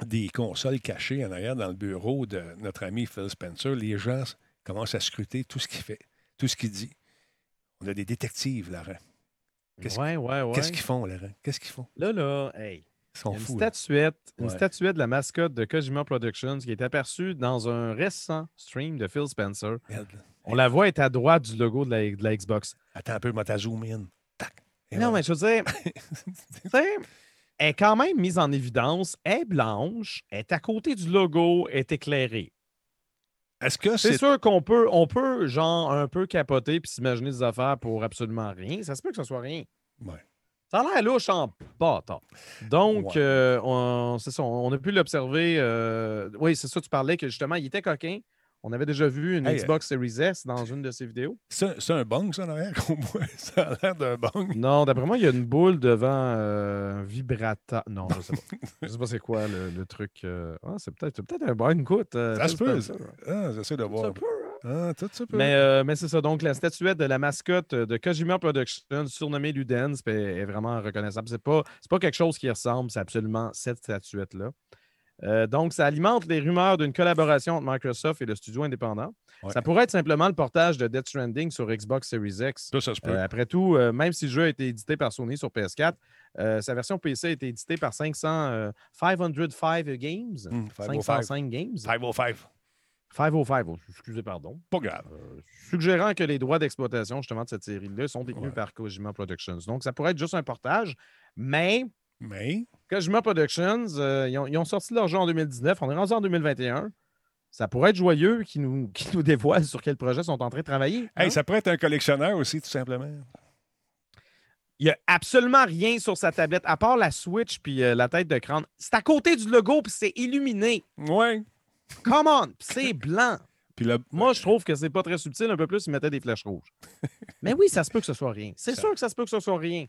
des consoles cachées en arrière dans le bureau de notre ami Phil Spencer, les gens commencent à scruter tout ce qu'il fait, tout ce qu'il dit. On a des détectives, Laurent. Qu'est-ce ouais, ouais, qu'ils font, Laurent? Qu'est-ce qu'ils font? Là, là, hey. Ils sont une, statuette, une statuette de la mascotte de Kojima Productions qui est aperçue dans un récent stream de Phil Spencer. On la voit être à droite du logo de la, Xbox. Attends un peu, moi, t'as zoom in. non, mais je veux dire, <laughs> est quand même mise en évidence, est blanche, est à côté du logo, est éclairée. Est-ce que c'est. sûr qu'on peut, on peut, genre, un peu capoter puis s'imaginer des affaires pour absolument rien. Ça se peut que ce soit rien. Ouais. Ça a l'air louche en bâtard. Donc, euh, c'est ça, on a pu l'observer. Euh, oui, c'est ça, tu parlais que justement, il était coquin. On avait déjà vu une Xbox Series S dans une de ses vidéos. C'est un bong, ça, en arrière, qu'on voit. Ça a l'air d'un bong. Non, d'après moi, il y a une boule devant euh, vibrata. Non, je sais pas. <laughs> je sais pas c'est quoi le, truc. Euh, ah, c'est peut-être peut un bong. Écoute. Euh, ça se peut. Ah, j'essaie de voir. Ça peut. Hein? Ah, tout ça peut. Mais, mais c'est ça. Donc, la statuette de la mascotte de Kojima Productions, surnommée Ludens, est vraiment reconnaissable. C'est pas, pas quelque chose qui ressemble. C'est absolument cette statuette-là. Euh, donc, ça alimente les rumeurs d'une collaboration entre Microsoft et le studio indépendant. Ça pourrait être simplement le portage de Death Stranding sur Xbox Series X. Ça, se peut. Euh, après tout, euh, même si le jeu a été édité par Sony sur PS4, sa version PC a été éditée par 500, 505 Games. 505 hmm, Games. 505. 505, excusez, pardon. Pas grave. suggérant que les droits d'exploitation, justement, de cette série-là sont détenus par Kojima Productions. Donc, ça pourrait être juste un portage, mais mais. Kojima Productions, euh, ils, ont, sorti leur jeu en 2019. On est rendu en 2021. Ça pourrait être joyeux qui nous, <laughs> nous dévoilent sur quel projet sont en train de travailler. Hein? ça pourrait être un collectionneur aussi, tout simplement. Il n'y a absolument rien sur sa tablette, à part la Switch puis euh, la tête de crâne. C'est à côté du logo, puis c'est illuminé. Ouais. Come on, c'est blanc. <laughs> Puis Moi, je trouve que c'est pas très subtil. Un peu plus, ils mettaient des flèches rouges. Mais oui, ça se peut que ce soit rien. C'est sûr que ça se peut que ce soit rien.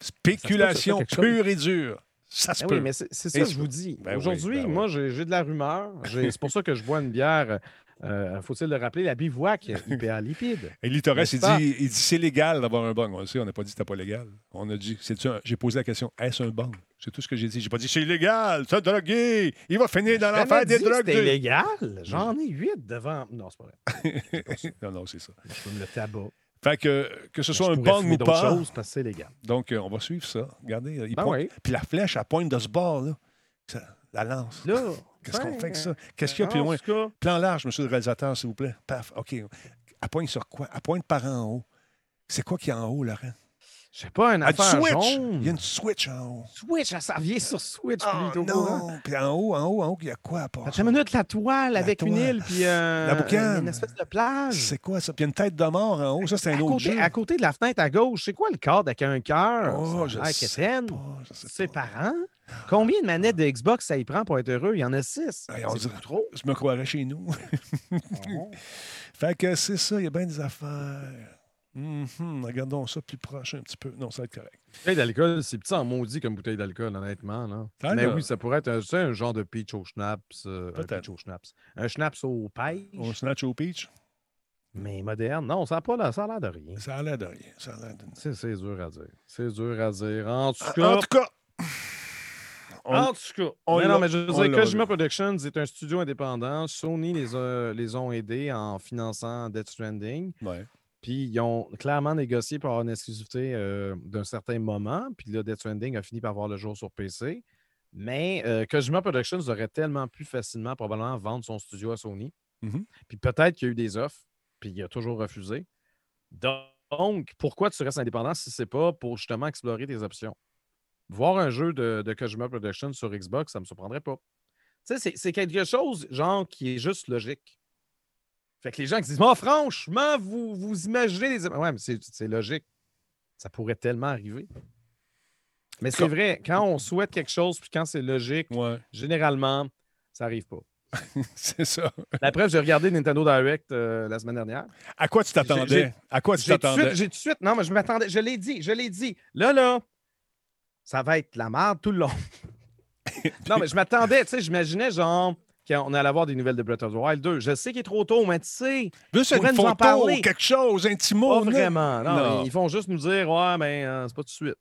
Spéculation pure et dure. Ça se ben peut. Oui, mais c'est ça que je vous dis. Ben Aujourd'hui, ben moi, j'ai de la rumeur. C'est pour ça que je bois une bière. Euh, faut-il le rappeler, la bivouac <laughs> IPA lipide. Et Litores, il dit, il dit c'est légal d'avoir un bong. On sait, on n'a pas dit que c'était pas légal. On a dit, j'ai posé la question, est-ce un bong? C'est tout ce que j'ai dit. J'ai pas dit c'est illégal, c'est drogué, il va finir dans l'enfer des drogues. C'est illégal. J'en ai huit devant. Non, c'est pas vrai. <laughs> non, non, c'est ça. Je me le tabac. Fait que, que ce soit un bang ou pas. Choses parce que c'est légal. Donc, euh, on va suivre ça. Regardez, il ben pointe. Puis la flèche, elle pointe de ce bord, là. la lance. Là. <laughs> Qu'est-ce qu'on fait avec ça? Qu'est-ce qu'il y a plus loin? Plan large, monsieur le réalisateur, s'il vous plaît. Paf. OK. Elle pointe sur quoi? Elle pointe par en haut. C'est quoi qui est en haut, Laurent? Je sais pas, un affaire switch. Jaune. Il y a une switch en haut. Switch, ça vient sur switch oh, plutôt. Non, puis en haut, en haut, en haut, il y a quoi à part Attends une minute, la toile avec une île, puis euh, la boucane. une espèce de plage. C'est quoi ça? Puis il y a une tête de mort en haut, ça c'est un autre côté, jeu. À côté de la fenêtre à gauche, c'est quoi le cadre avec un cœur? Oh, je sais pas. C'est parents? Combien de manettes de Xbox ça y prend pour être heureux? Il y en a six. c'est trop. Je me croirais chez nous. <laughs> fait que c'est ça, il y a bien des affaires. Mm Regardons ça plus proche un petit peu. Non, ça va être correct. Bouteille d'alcool, c'est petit en maudit comme bouteille d'alcool, honnêtement. Là. Ah, Mais oui, ça pourrait être un, un genre de peach au schnapps. Euh, un peach au schnapps. Un schnapps au pêche? Un schnapps au peach? Mais moderne. Non, ça n'a ça a l'air de rien. Ça a l'air de rien. Ça a de... C'est dur à dire. C'est dur à dire. En tout cas. En tout cas. en tout cas. mais non, mais je veux dire, Kojima Productions est un studio indépendant. Sony les a, les ont aidés en finançant Death Stranding. Ouais. Puis ils ont clairement négocié pour avoir une exclusivité euh, d'un certain moment. Puis là, Death Stranding a fini par voir le jour sur PC. Mais euh, Kojima Productions aurait tellement pu facilement, probablement, vendre son studio à Sony. Mm-hmm. Puis peut-être qu'il y a eu des offres, puis il a toujours refusé. Donc, pourquoi tu restes indépendant si ce n'est pas pour justement explorer tes options? Voir un jeu de, de Kojima Productions sur Xbox, ça ne me surprendrait pas. Tu sais, c'est quelque chose, genre, qui est juste logique. Fait que les gens qui disent, oh, franchement, vous, vous imaginez les. Ouais, mais c'est logique. Ça pourrait tellement arriver. Mais c'est vrai, quand on souhaite quelque chose, puis quand c'est logique, généralement, ça n'arrive pas. <laughs> c'est ça. La preuve, j'ai regardé Nintendo Direct euh, la semaine dernière. À quoi tu t'attendais? À quoi tu t'attendais? J'ai tout de suite, non, mais je m'attendais, je l'ai dit, je l'ai dit. Là, là, ça va être la merde tout le long. <laughs> non, mais je m'attendais, tu sais, j'imaginais genre on allait avoir des nouvelles de Breath of the Wild 2. Je sais qu'il est trop tôt, mais tu sais, juste une photo, en parler. quelque chose, un petit mot. Pas vraiment. Non, Ils font juste nous dire, ouais, mais euh, c'est pas tout de suite.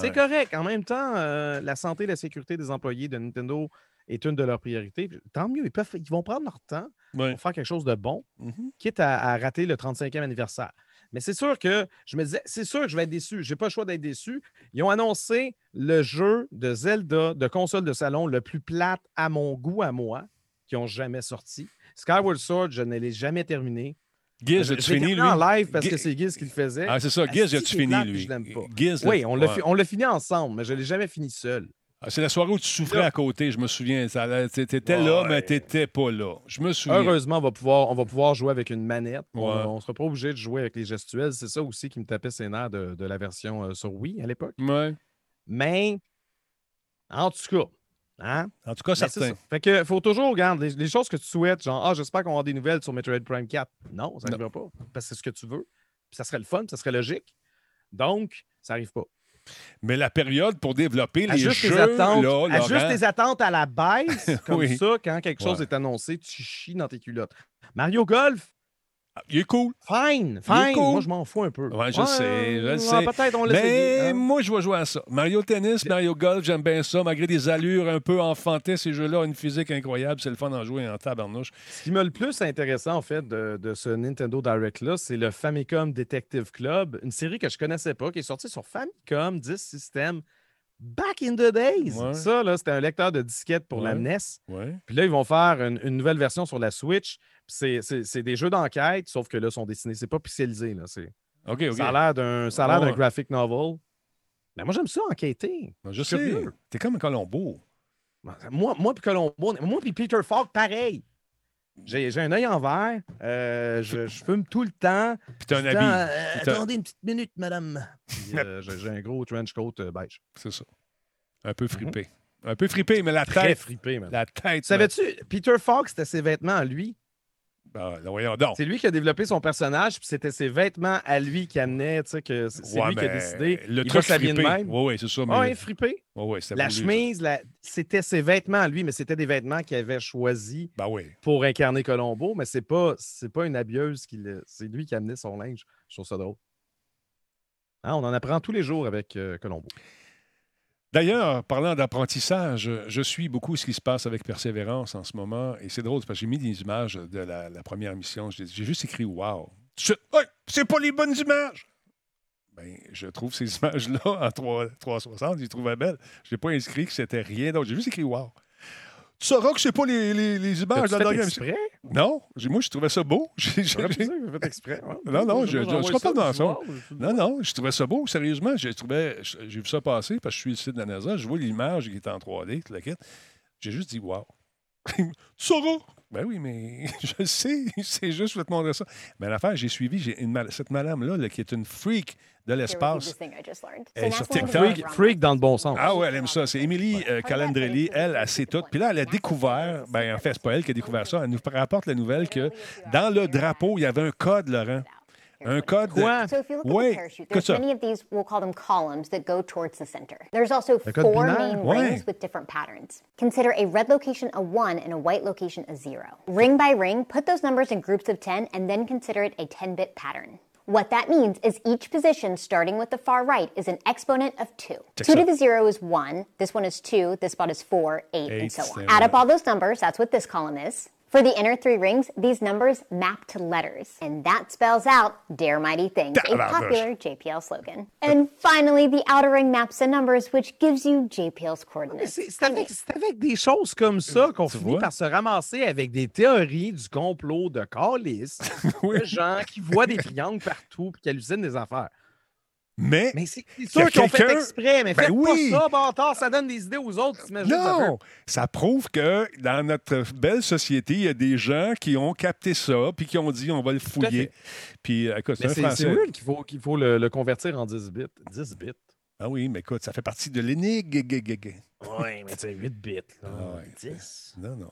C'est correct. En même temps, euh, la santé et la sécurité des employés de Nintendo est une de leurs priorités. Tant mieux, ils, peuvent, ils vont prendre leur temps pour faire quelque chose de bon, mm-hmm. quitte à, rater le 35e anniversaire. Mais c'est sûr que je me disais, c'est sûr que je vais être déçu. Je n'ai pas le choix d'être déçu. Ils ont annoncé le jeu de Zelda de console de salon le plus plate à mon goût, à moi qui n'ont jamais sorti. Skyward Sword, je ne l'ai jamais terminé. Giz, as-tu fini, lui? en live parce que c'est Giz qui le faisait. Ah, c'est ça. Giz, as-tu fini, lui? Je l'aime pas. oui, on l'a fini ensemble, mais je ne l'ai jamais fini seul. Ah, c'est la soirée où tu souffrais à côté, je me souviens. Tu étais là, mais tu n'étais pas là. Je me souviens. Heureusement, on va pouvoir, on va pouvoir jouer avec une manette. On ne sera pas obligé de jouer avec les gestuels. C'est ça aussi qui me tapait ses nerfs de, de la version euh, sur Wii à l'époque. Ouais. Mais, en tout cas, Hein? En tout cas, certain. Fait que faut toujours, regarder les, choses que tu souhaites, genre, ah, j'espère qu'on va avoir des nouvelles sur Metroid Prime 4. Non, ça n'arrivera pas. Parce que c'est ce que tu veux. Puis ça serait le fun, ça serait logique. Donc, ça n'arrive pas. Mais la période pour développer les jeux, tes attentes, là, ajuste tes attentes à la baisse, <laughs> comme ça, quand quelque chose est annoncé, tu chies dans tes culottes. Mario Golf, il est cool. Fine, fine. Moi, je m'en fous un peu. Ouais, je sais, je sais. Peut-être on Mais hein. moi, je vais jouer à ça. Mario Tennis, Mario Golf, j'aime bien ça. Malgré des allures un peu enfantées, ces jeux-là ont une physique incroyable. C'est le fun d'en jouer en tabarnouche. Ce qui m'a le plus intéressant, en fait, de, de ce Nintendo Direct-là, c'est le Famicom Detective Club, une série que je connaissais pas, qui est sortie sur Famicom 10 System back in the days. Ça, là, c'était un lecteur de disquette pour la NES. Puis là, ils vont faire une, nouvelle version sur la Switch. C'est des jeux d'enquête, sauf que là, sont dessinés. C'est pas pixelisé. Là. Ça a l'air d'un d'un graphic novel. Mais moi, j'aime ça, enquêter. Ben, je sais. T'es comme un Colombo. Moi, moi puis Colombo, moi puis Peter Falk, pareil. J'ai un œil en verre. Euh, je, fume tout le temps. Puis t'as un habit. Euh, attendez une petite minute, madame. Euh, <laughs> j'ai un gros trench coat beige. C'est ça. Un peu fripé. Un peu fripé, mais la Très tête. fripé. La tête. Savais-tu, Peter Fox, c'était ses vêtements lui? Ben, voyons donc. C'est lui qui a développé son personnage, puis c'était ses vêtements à lui qui amenaient, tu sais, que c'est lui qui a décidé. Le truc fripé. de même. Oui, oui, c'est ça. Mais... Oui, frippé. Oui, oui, la chemise, la... c'était ses vêtements à lui, mais c'était des vêtements qu'il avait choisis ben oui. pour incarner Colombo, mais c'est pas, pas une habilleuse qui C'est lui qui a amené son linge. Je trouve ça drôle. Hein, on en apprend tous les jours avec euh, Colombo. D'ailleurs, parlant d'apprentissage, je suis beaucoup ce qui se passe avec Persévérance en ce moment. Et c'est drôle parce que j'ai mis des images de la, première mission. J'ai juste écrit Wow. c'est pas les bonnes images. Ben, je trouve ces <laughs> images-là en 3, 360, je les trouvais belles. Je n'ai pas inscrit que c'était rien d'autre. J'ai juste écrit Wow. Tu sauras que c'est pas les, les, les images de la dernière exprès? Non, moi, je trouvais ça beau. J'ai fait exprès. Non, non, je ne suis pas dans ça. Non, non, je trouvais ça beau, sérieusement. J'ai vu ça passer parce que je suis ici de la NASA. Je vois l'image qui est en 3D, tout J'ai juste dit, wow. <laughs> tu sauras. Ben oui, mais <laughs> je sais, c'est juste, je vais te montrer ça. Mais l'affaire, j'ai suivi une, cette madame-là qui est une freak de l'espace. sur TikTok. Freak, dans le bon sens. Ah ouais, elle aime ça. C'est Émilie euh, Calandrelli. Elle, elle sait tout. Puis là, elle a découvert, ben en fait, c'est pas elle qui a découvert ça. Elle nous rapporte la nouvelle que dans le drapeau, il y avait un code, Laurent. Un code. Quoi? So if you look oui. at the parachute, there's many of these, we'll call them columns, that go towards the center. There's also four main oui. rings with different patterns. Consider a red location a 1 and a white location a 0. Ring by ring, put those numbers in groups of 10 and then consider it a 10-bit pattern. What that means is each position, starting with the far right, is an exponent of 2. 2 to the 0 is 1, this one is 2, this spot is 4, 8, Eight and so on. Add up all those numbers, that's what this column is. For the inner three rings, these numbers map to letters, and that spells out Dare Mighty Things, a popular JPL slogan. And finally, the outer ring maps the numbers, which gives you JPL's coordinates. C'est avec, avec, des choses comme ça qu'on finit vois? par se ramasser avec des théories du complot de Calis, <laughs> oui. de gens qui voient des triangles partout et qui hallucinent des affaires. Mais, mais c'est sûr qu'ils ont fait exprès, mais ben faites oui. pas ça, bâtard, ça donne des idées aux autres, Non, ça, prouve que dans notre belle société, il y a des gens qui ont capté ça, puis qui ont dit on va le fouiller. Puis, c'est C'est qu'il faut, qu'il faut le, le, convertir en 10 bits. 10 bits. Ah oui, mais écoute, ça fait partie de l'énigme. Oui, mais c'est 8 bits. Là. Ah 10. Non, non.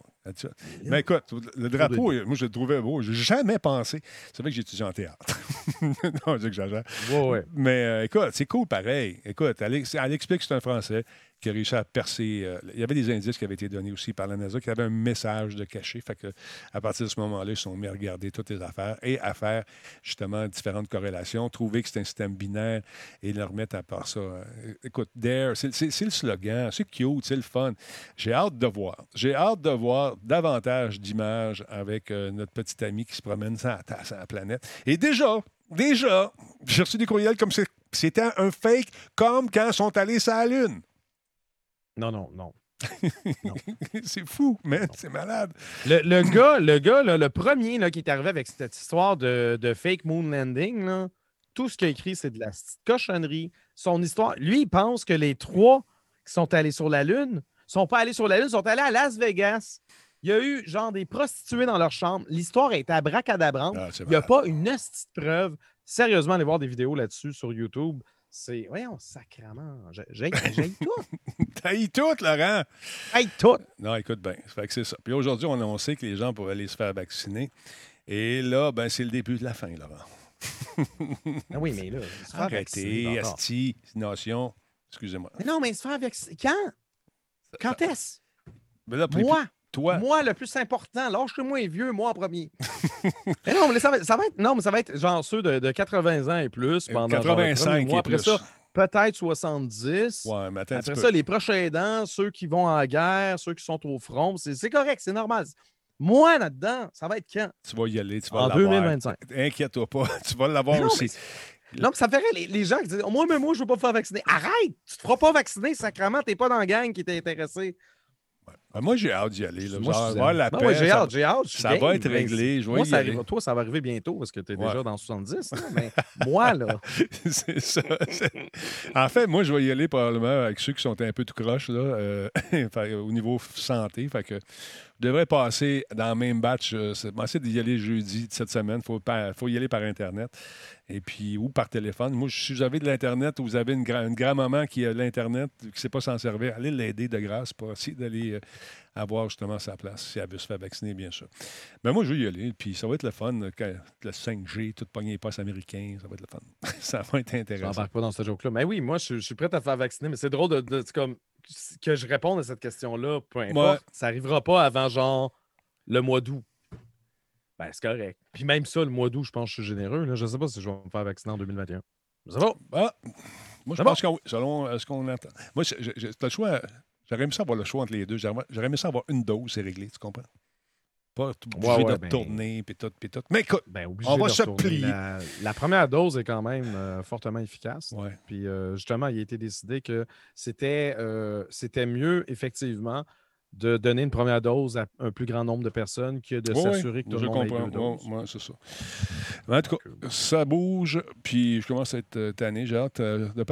Mais écoute, le drapeau, moi, je le trouvais beau. J'ai jamais pensé. C'est vrai que j'ai étudié en théâtre. <laughs> non, je dis que j'exagère. Ouais, ouais. Mais euh, écoute, c'est cool pareil. Écoute, elle, elle explique que c'est un Français qui a réussi à percer. Euh, il y avait des indices qui avaient été donnés aussi par la NASA, qui avaient un message de caché. Fait que, à partir de ce moment-là, ils sont mis à regarder toutes les affaires et à faire justement différentes corrélations, trouver que c'est un système binaire et le remettre à part ça. Euh, écoute, Dare, c'est le slogan, c'est cute, c'est le fun. J'ai hâte de voir. J'ai hâte de voir davantage d'images avec euh, notre petit ami qui se promène sans la planète. Et déjà, déjà, j'ai reçu des courriels comme si c'était un fake, comme quand ils sont allés sur la Lune. Non, non, non. <laughs> c'est fou, mais c'est malade. Le, gars, le, gars le premier là, qui est arrivé avec cette histoire de, fake moon landing, là, tout ce qu'il a écrit, c'est de la cochonnerie. Son histoire, lui, il pense que les trois qui sont allés sur la Lune ne sont pas allés sur la Lune, sont allés à Las Vegas. Il y a eu genre des prostituées dans leur chambre. L'histoire est abracadabrante. Ah, il n'y a pas une petite preuve. Sérieusement, allez voir des vidéos là-dessus sur YouTube. C'est. Voyons, sacrement. J'ai tout. <laughs> T'as tout, Laurent. J'ai tout. Non, écoute bien. c'est ça. Puis aujourd'hui, on a annoncé que les gens pourraient aller se faire vacciner. Et là, ben, c'est le début de la fin, Laurent. ah oui, mais là. Arrêtez, Asti, Notion. Excusez-moi. Mais non, mais se faire vacciner. Quand? Quand est-ce? Ben Moi? Toi. Moi, le plus important, lâche-moi vieux, moi en premier. <laughs> non, mais ça va, être, non, mais ça va être genre ceux de, 80 ans et plus pendant 85 mois. Après ça, peut-être 70. Ouais, mais attends, Après ça, les prochains aidants, ceux qui vont en guerre, ceux qui sont au front, c'est correct, c'est normal. Moi, là-dedans, ça va être quand? Tu vas y aller, tu vas En 2025. Inquiète-toi pas, <laughs> tu vas l'avoir aussi. non, mais ça ferait les, les, gens qui disent Moi, mais moi, je ne veux pas me faire vacciner. Arrête! Tu ne te feras pas vacciner, sacrément, tu n'es pas dans la gang qui t'est intéressé. Ben, moi, j'ai hâte d'y aller. Là. Moi, la paix, j'ai hâte, j'ai hâte. Ça va être réglé. moi, ça arrive, toi, ça va arriver bientôt parce que tu es déjà dans 70. Hein, <laughs> mais moi, là. <laughs> c'est ça. En fait, moi, je vais y aller probablement avec ceux qui sont un peu tout croche là, euh, <laughs> au niveau santé. Fait que je devrais passer dans le même batch. Euh, c'est d'y aller jeudi de cette semaine. Il faut, faut y aller par Internet et puis ou par téléphone. Moi, si vous avez de l'Internet ou vous avez une, une grand-maman qui a de l'Internet, qui ne sait pas s'en servir, allez l'aider de grâce pour essayer d'aller euh, avoir justement sa place, si elle veut se faire vacciner, bien sûr. Mais moi, je vais y aller, puis ça va être le fun, le 5G, tout pogné les postes américains, ça va être le fun. <laughs> ça va être intéressant. Je n'embarque pas dans ce joke-là. Mais oui, moi, je, suis prêt à faire vacciner, mais c'est drôle de, comme, que je réponde à cette question-là, peu importe. Ça n'arrivera pas avant, genre, le mois d'août. Ben, c'est correct. Puis même ça, le mois d'août, je pense que je suis généreux. Là. Je ne sais pas si je vais me faire vacciner en 2021. Je sais pas. Ah. Moi, je pense que selon ce qu'on entend. Moi, tu as le choix. J'aurais aimé ça avoir le choix entre les deux. J'aurais aimé ça avoir une dose, c'est réglé, tu comprends? Pas obligé de ben tourner, puis tout, puis tout. Mais écoute, ben, on va se plier. La, première dose est quand même euh, fortement efficace. Puis euh, justement, il a été décidé que c'était euh, c'était mieux, effectivement, de donner une première dose à un plus grand nombre de personnes que de s'assurer que tout le monde ait deux doses. Oui, c'est ça. en tout cas, ça bouge, puis je commence à être tanné. J'ai hâte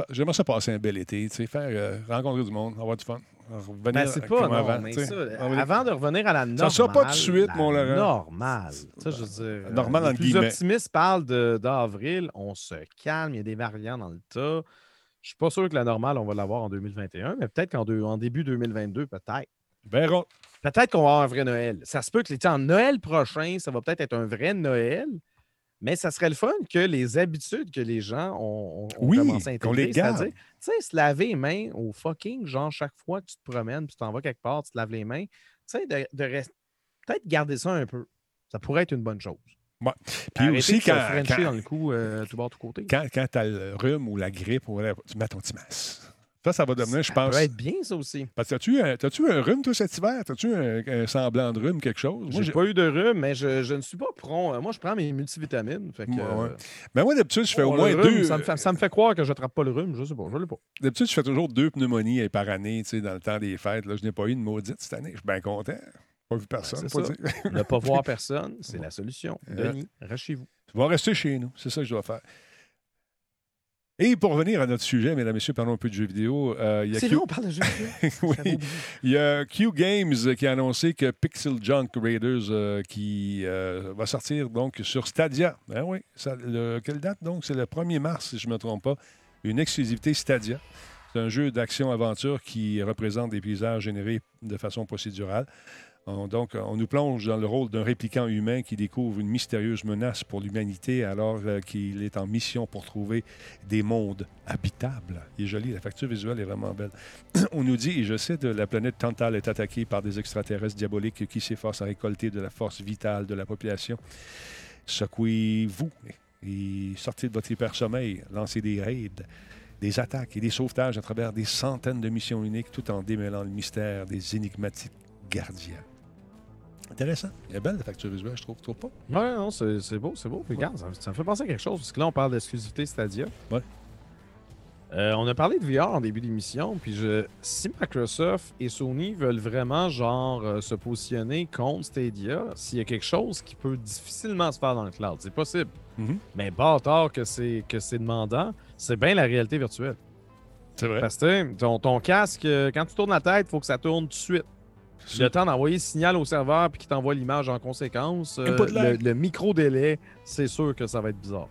J'aimerais ça passer un bel été, tu sais, faire rencontrer du monde, avoir du fun. Ben, c'est pas, non, avant, mais ça, avant de revenir à la normale. Ça sera pas de suite, mon Laurent. Normal. Ça, je veux dire, normal, les plus optimistes parlent d'avril. On se calme, il y a des variants dans le tas. Je suis pas sûr que la normale, on va l'avoir en 2021, mais peut-être qu'en en début 2022, peut-être. Peut-être qu'on va avoir un vrai Noël. Ça se peut que en Noël prochain, ça va peut-être être un vrai Noël. Mais ça serait le fun que les habitudes que les gens ont, commencé à intégrer, c'est-à-dire, tu sais, se laver les mains au fucking, genre, chaque fois que tu te promènes, puis tu t'en vas quelque part, tu te laves les mains, tu sais, de, peut-être garder ça un peu. Ça pourrait être une bonne chose. Ouais. Puis aussi, quand, quand, dans le euh, tout bord, tout côté. Quand, quand tu as le rhume ou la grippe, ou tu mets ton petit masque. Ça, ça va devenir, je pense. Ça peut être bien, ça aussi. Parce que as-tu un, as un rhume, toi, cet hiver? As-tu un, semblant de rhume, quelque chose? Moi, j'ai pas eu de rhume, mais je, je, ne suis pas prompt. Moi, je prends mes multivitamines. Fait que, ouais. Ben, moi, d'habitude, je fais au moins deux. Ça me, fait, ça me, fait, croire que je n'attrape pas le rhume. Je sais pas, je l'ai pas. D'habitude, je fais toujours deux pneumonies par année, tu sais, dans le temps des fêtes. Là, je n'ai pas eu de maudite cette année. Je suis bien content. Pas vu personne. Ben, ne pas voir <laughs> personne, c'est la solution. Denis, reste chez vous. Tu vas rester chez nous. C'est ça que je dois faire. Et pour revenir à notre sujet, mesdames et messieurs, parlons un peu de jeux vidéo. Euh, c'est Q... on parle de jeux vidéo. <laughs> oui. Il y a Q Games qui a annoncé que Pixel Junk Raiders euh, qui euh, va sortir donc sur Stadia. Ben oui, ça, quelle date donc? C'est le 1er mars, si je ne me trompe pas. Une exclusivité Stadia. C'est un jeu d'action-aventure qui représente des paysages générés de façon procédurale. On, donc, on nous plonge dans le rôle d'un répliquant humain qui découvre une mystérieuse menace pour l'humanité alors euh, qu'il est en mission pour trouver des mondes habitables. Il est joli, la facture visuelle est vraiment belle. <clears throat> on nous dit, et je cite, la planète Tantal est attaquée par des extraterrestres diaboliques qui s'efforcent à récolter de la force vitale de la population. Secouez-vous et sortez de votre hyper-sommeil, lancez des raids des attaques et des sauvetages à travers des centaines de missions uniques tout en démêlant le mystère des énigmatiques gardiens. Intéressant. Il est belle la facture visuelle, je trouve. Tu trouves pas? Oui, non, c'est beau, c'est beau. Regarde, ça, me fait penser à quelque chose, parce que là, on parle d'exclusivité Stadia. Ouais. Euh, on a parlé de VR en début d'émission, puis je, si Microsoft et Sony veulent vraiment genre euh, se positionner contre Stadia, s'il y a quelque chose qui peut difficilement se faire dans le cloud, c'est possible. Mm-hmm. Mais bâtard que c'est que c'est demandant, c'est bien la réalité virtuelle. C'est vrai. Parce que ton, ton casque, euh, quand tu tournes la tête, il faut que ça tourne tout de suite. Le temps d'envoyer le signal au serveur puis qu'il t'envoie l'image en conséquence, euh, le, micro-délai, c'est sûr que ça va être bizarre.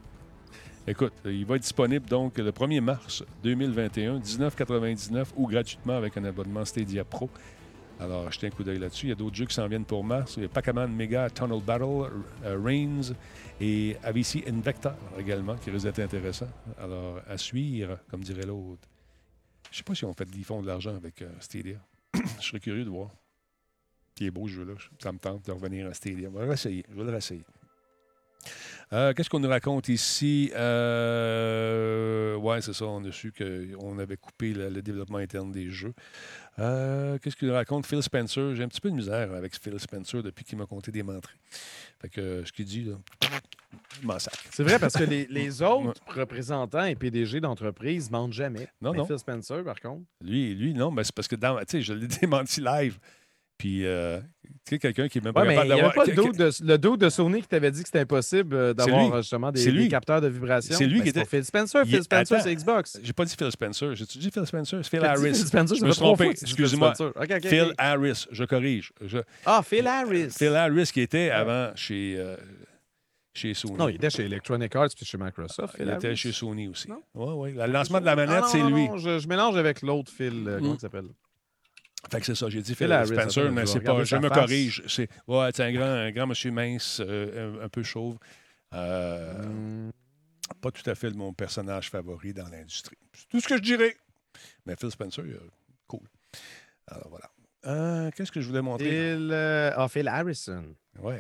Écoute, il va être disponible donc le 1er mars 2021, 19,99 ou gratuitement avec un abonnement Stadia Pro. Alors, jetez un coup d'œil là-dessus. Il y a d'autres jeux qui s'en viennent pour mars. Il y a Pac-Man Mega Tunnel Battle, euh, Reigns et AVC Invector également, qui risque d'être intéressant. Alors, à suivre, comme dirait l'autre. Je ne sais pas si on fait, ils font de l'argent avec euh, Stadia. <coughs> Je serais curieux de voir qui est beau ce jeu-là. Ça me tente de revenir à Stadium. Je vais l'essayer. Je vais le réessayer. Euh, qu'est-ce qu'on nous raconte ici? Euh, ouais, c'est ça. On a su qu'on avait coupé le, développement interne des jeux. Euh, qu'est-ce qu'il nous raconte? Phil Spencer. J'ai un petit peu de misère avec Phil Spencer depuis qu'il m'a compté des menteries. Fait que ce qu'il dit, là, massacre. C'est vrai parce que les, <laughs> autres représentants et PDG d'entreprise mentent jamais. Non, non. Phil Spencer, par contre. Lui, lui non, mais c'est parce que dans, je l'ai <laughs> démenti live. Puis, euh, tu sais, quelqu'un qui est même pas capable d'avoir. Il n'y avait pas le dos, de, Sony qui t'avait dit que c'était impossible euh, d'avoir justement des, capteurs de vibration. C'est lui ben, qui était. Phil Spencer. Phil Spencer, c'est Xbox. J'ai pas dit Phil Spencer. J'ai-tu dit Phil Spencer? Phil <laughs> Harris. Phil Spencer, je me suis trompé. Excusez-moi. Phil Harris. Je corrige. Ah, Phil Harris. Phil Harris qui était avant chez. Euh, chez Sony. Non, il était chez Electronic Arts puis chez Microsoft. il était chez Sony aussi. Oui, oui. Le lancement de la manette, c'est lui. Je, je mélange avec l'autre Phil. Comment il s'appelle? Fait que c'est ça, j'ai dit Phil Spencer, mais c'est pas. Je me corrige. C'est ouais, un grand, un grand monsieur mince, euh, un, peu chauve. Euh. Pas tout à fait mon personnage favori dans l'industrie. C'est tout ce que je dirais. Mais Phil Spencer, cool. Alors voilà. Euh, qu'est-ce que je voulais montrer? Phil, ah, Phil Harrison.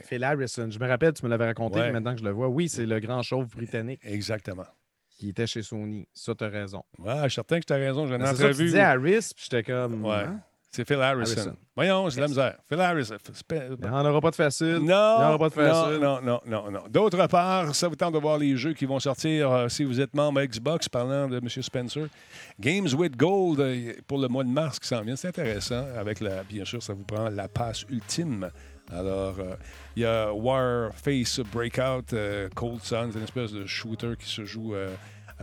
Phil Harrison. Je me rappelle, tu me l'avais raconté, maintenant que je le vois. Oui, c'est le grand chauve britannique. Exactement. qui était chez Sony. Ça, tu as raison. Ouais, je suis certain que tu as raison. J'ai une entrevue. Tu disais Harris, puis j'étais comme. Ouais. Hein? C'est Phil Harrison. Voyons, c'est la misère. Phil Harrison. Il n'y en aura pas de facile. Non. Il n'y en aura pas de facile. Non, non, non, non. D'autre part, ça vous tente de voir les jeux qui vont sortir euh, si vous êtes membre Xbox, parlant de M. Spencer. Games with Gold euh, pour le mois de mars qui s'en vient. C'est intéressant. Avec la, bien sûr, ça vous prend la passe ultime. Alors, euh, il y a Warface Breakout, Cold Sun, c'est une espèce de shooter qui se joue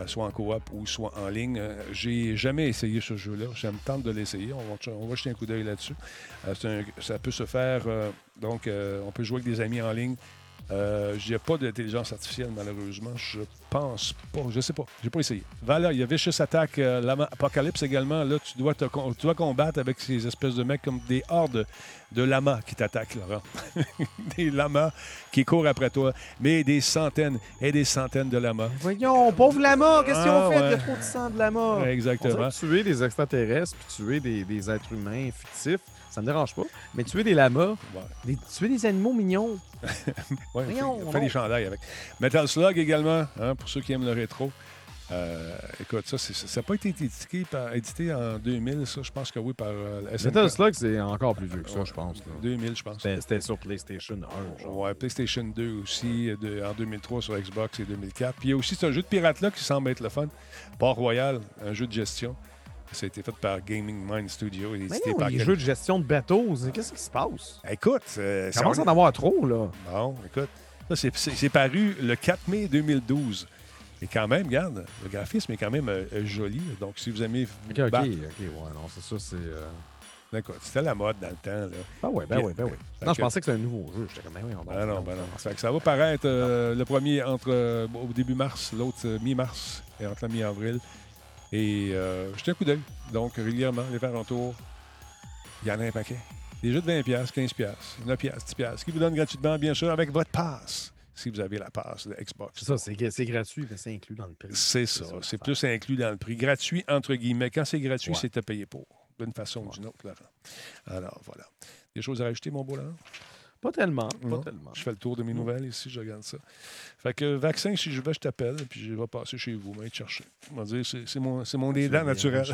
soit en coop ou soit en ligne. Euh, j'ai jamais essayé ce jeu-là. Ça me tente de l'essayer. On va, jeter un coup d'œil là-dessus. Euh, ça peut se faire. donc, on peut jouer avec des amis en ligne. Euh, je n'ai pas d'intelligence artificielle, malheureusement. Je pense pas. Je sais pas. J'ai pas essayé. Voilà, il y a Vicious Attack, euh, Apocalypse également. Là, tu dois, te, tu dois combattre avec ces espèces de mecs comme des hordes de lamas qui t'attaquent, Laurent. <laughs> des lamas qui courent après toi. Mais des centaines et des centaines de lamas. Voyons, pauvre lama, qu'est-ce qu'ils ont ah, fait? Il y a trop de sang de lamas. Exactement. tuer des extraterrestres puis tuer des, des êtres humains fictifs ça me dérange pas. Mais tuer des lamas, tuer des animaux mignons. <laughs> ouais, on fait, des chandails avec. Metal Slug également, hein, pour ceux qui aiment le rétro. Euh, écoute, ça, ça n'a pas été édité, par, édité, en 2000, ça, je pense que oui, par euh, Metal Slug, c'est encore plus vieux que ça, je pense. 2000, je pense. C'était sur PlayStation 1. Genre. Ouais, PlayStation 2 aussi, en 2003 sur Xbox et 2004. Puis il y a aussi ce jeu de pirate-là qui semble être le fun. Port Royal, un jeu de gestion. Ça a été fait par Gaming Mind Studio et édité par. Les jeux de gestion de bateaux, qu'est-ce qui se passe? Écoute, euh, ça commence à en avoir trop, là. Bon, écoute. C'est paru le 4 mai 2012. Et quand même, regarde, le graphisme est quand même euh, joli. Donc, si vous aimez. OK, OK, OK. Ouais, non, c'est ça, c'est. Euh, D'accord. C'était la mode dans le temps. Là. Ah ouais, ben oui, ben oui. Non, je pensais que c'était un nouveau jeu. J'étais comme, ben oui, on ben non, ben non. Ça, ça va paraître le premier entre au début mars, l'autre mi-mars et entre la mi-avril. Et euh, jetez un coup d'œil. Donc, régulièrement, les faire un tour. Il y en a un paquet. Des jeux de 20$, 15$, 9$, 10$, qui vous donnent gratuitement, bien sûr, avec votre passe, si vous avez la passe de Xbox. C'est ça, c'est gratuit, mais c'est inclus dans le prix. C'est ça, c'est plus inclus dans le prix. Gratuit, entre guillemets. Quand c'est gratuit, c'est à payer pour, d'une façon ou d'une autre, Laurent. Alors, voilà. Des choses à rajouter, mon beau Laurent? Pas tellement, pas tellement. Je fais le tour de mes nouvelles ici, je regarde ça. Fait que vaccin, si je vais, je t'appelle, puis je vais passer chez vous, mais te chercher. On va dire, c'est mon, mon aidant naturel.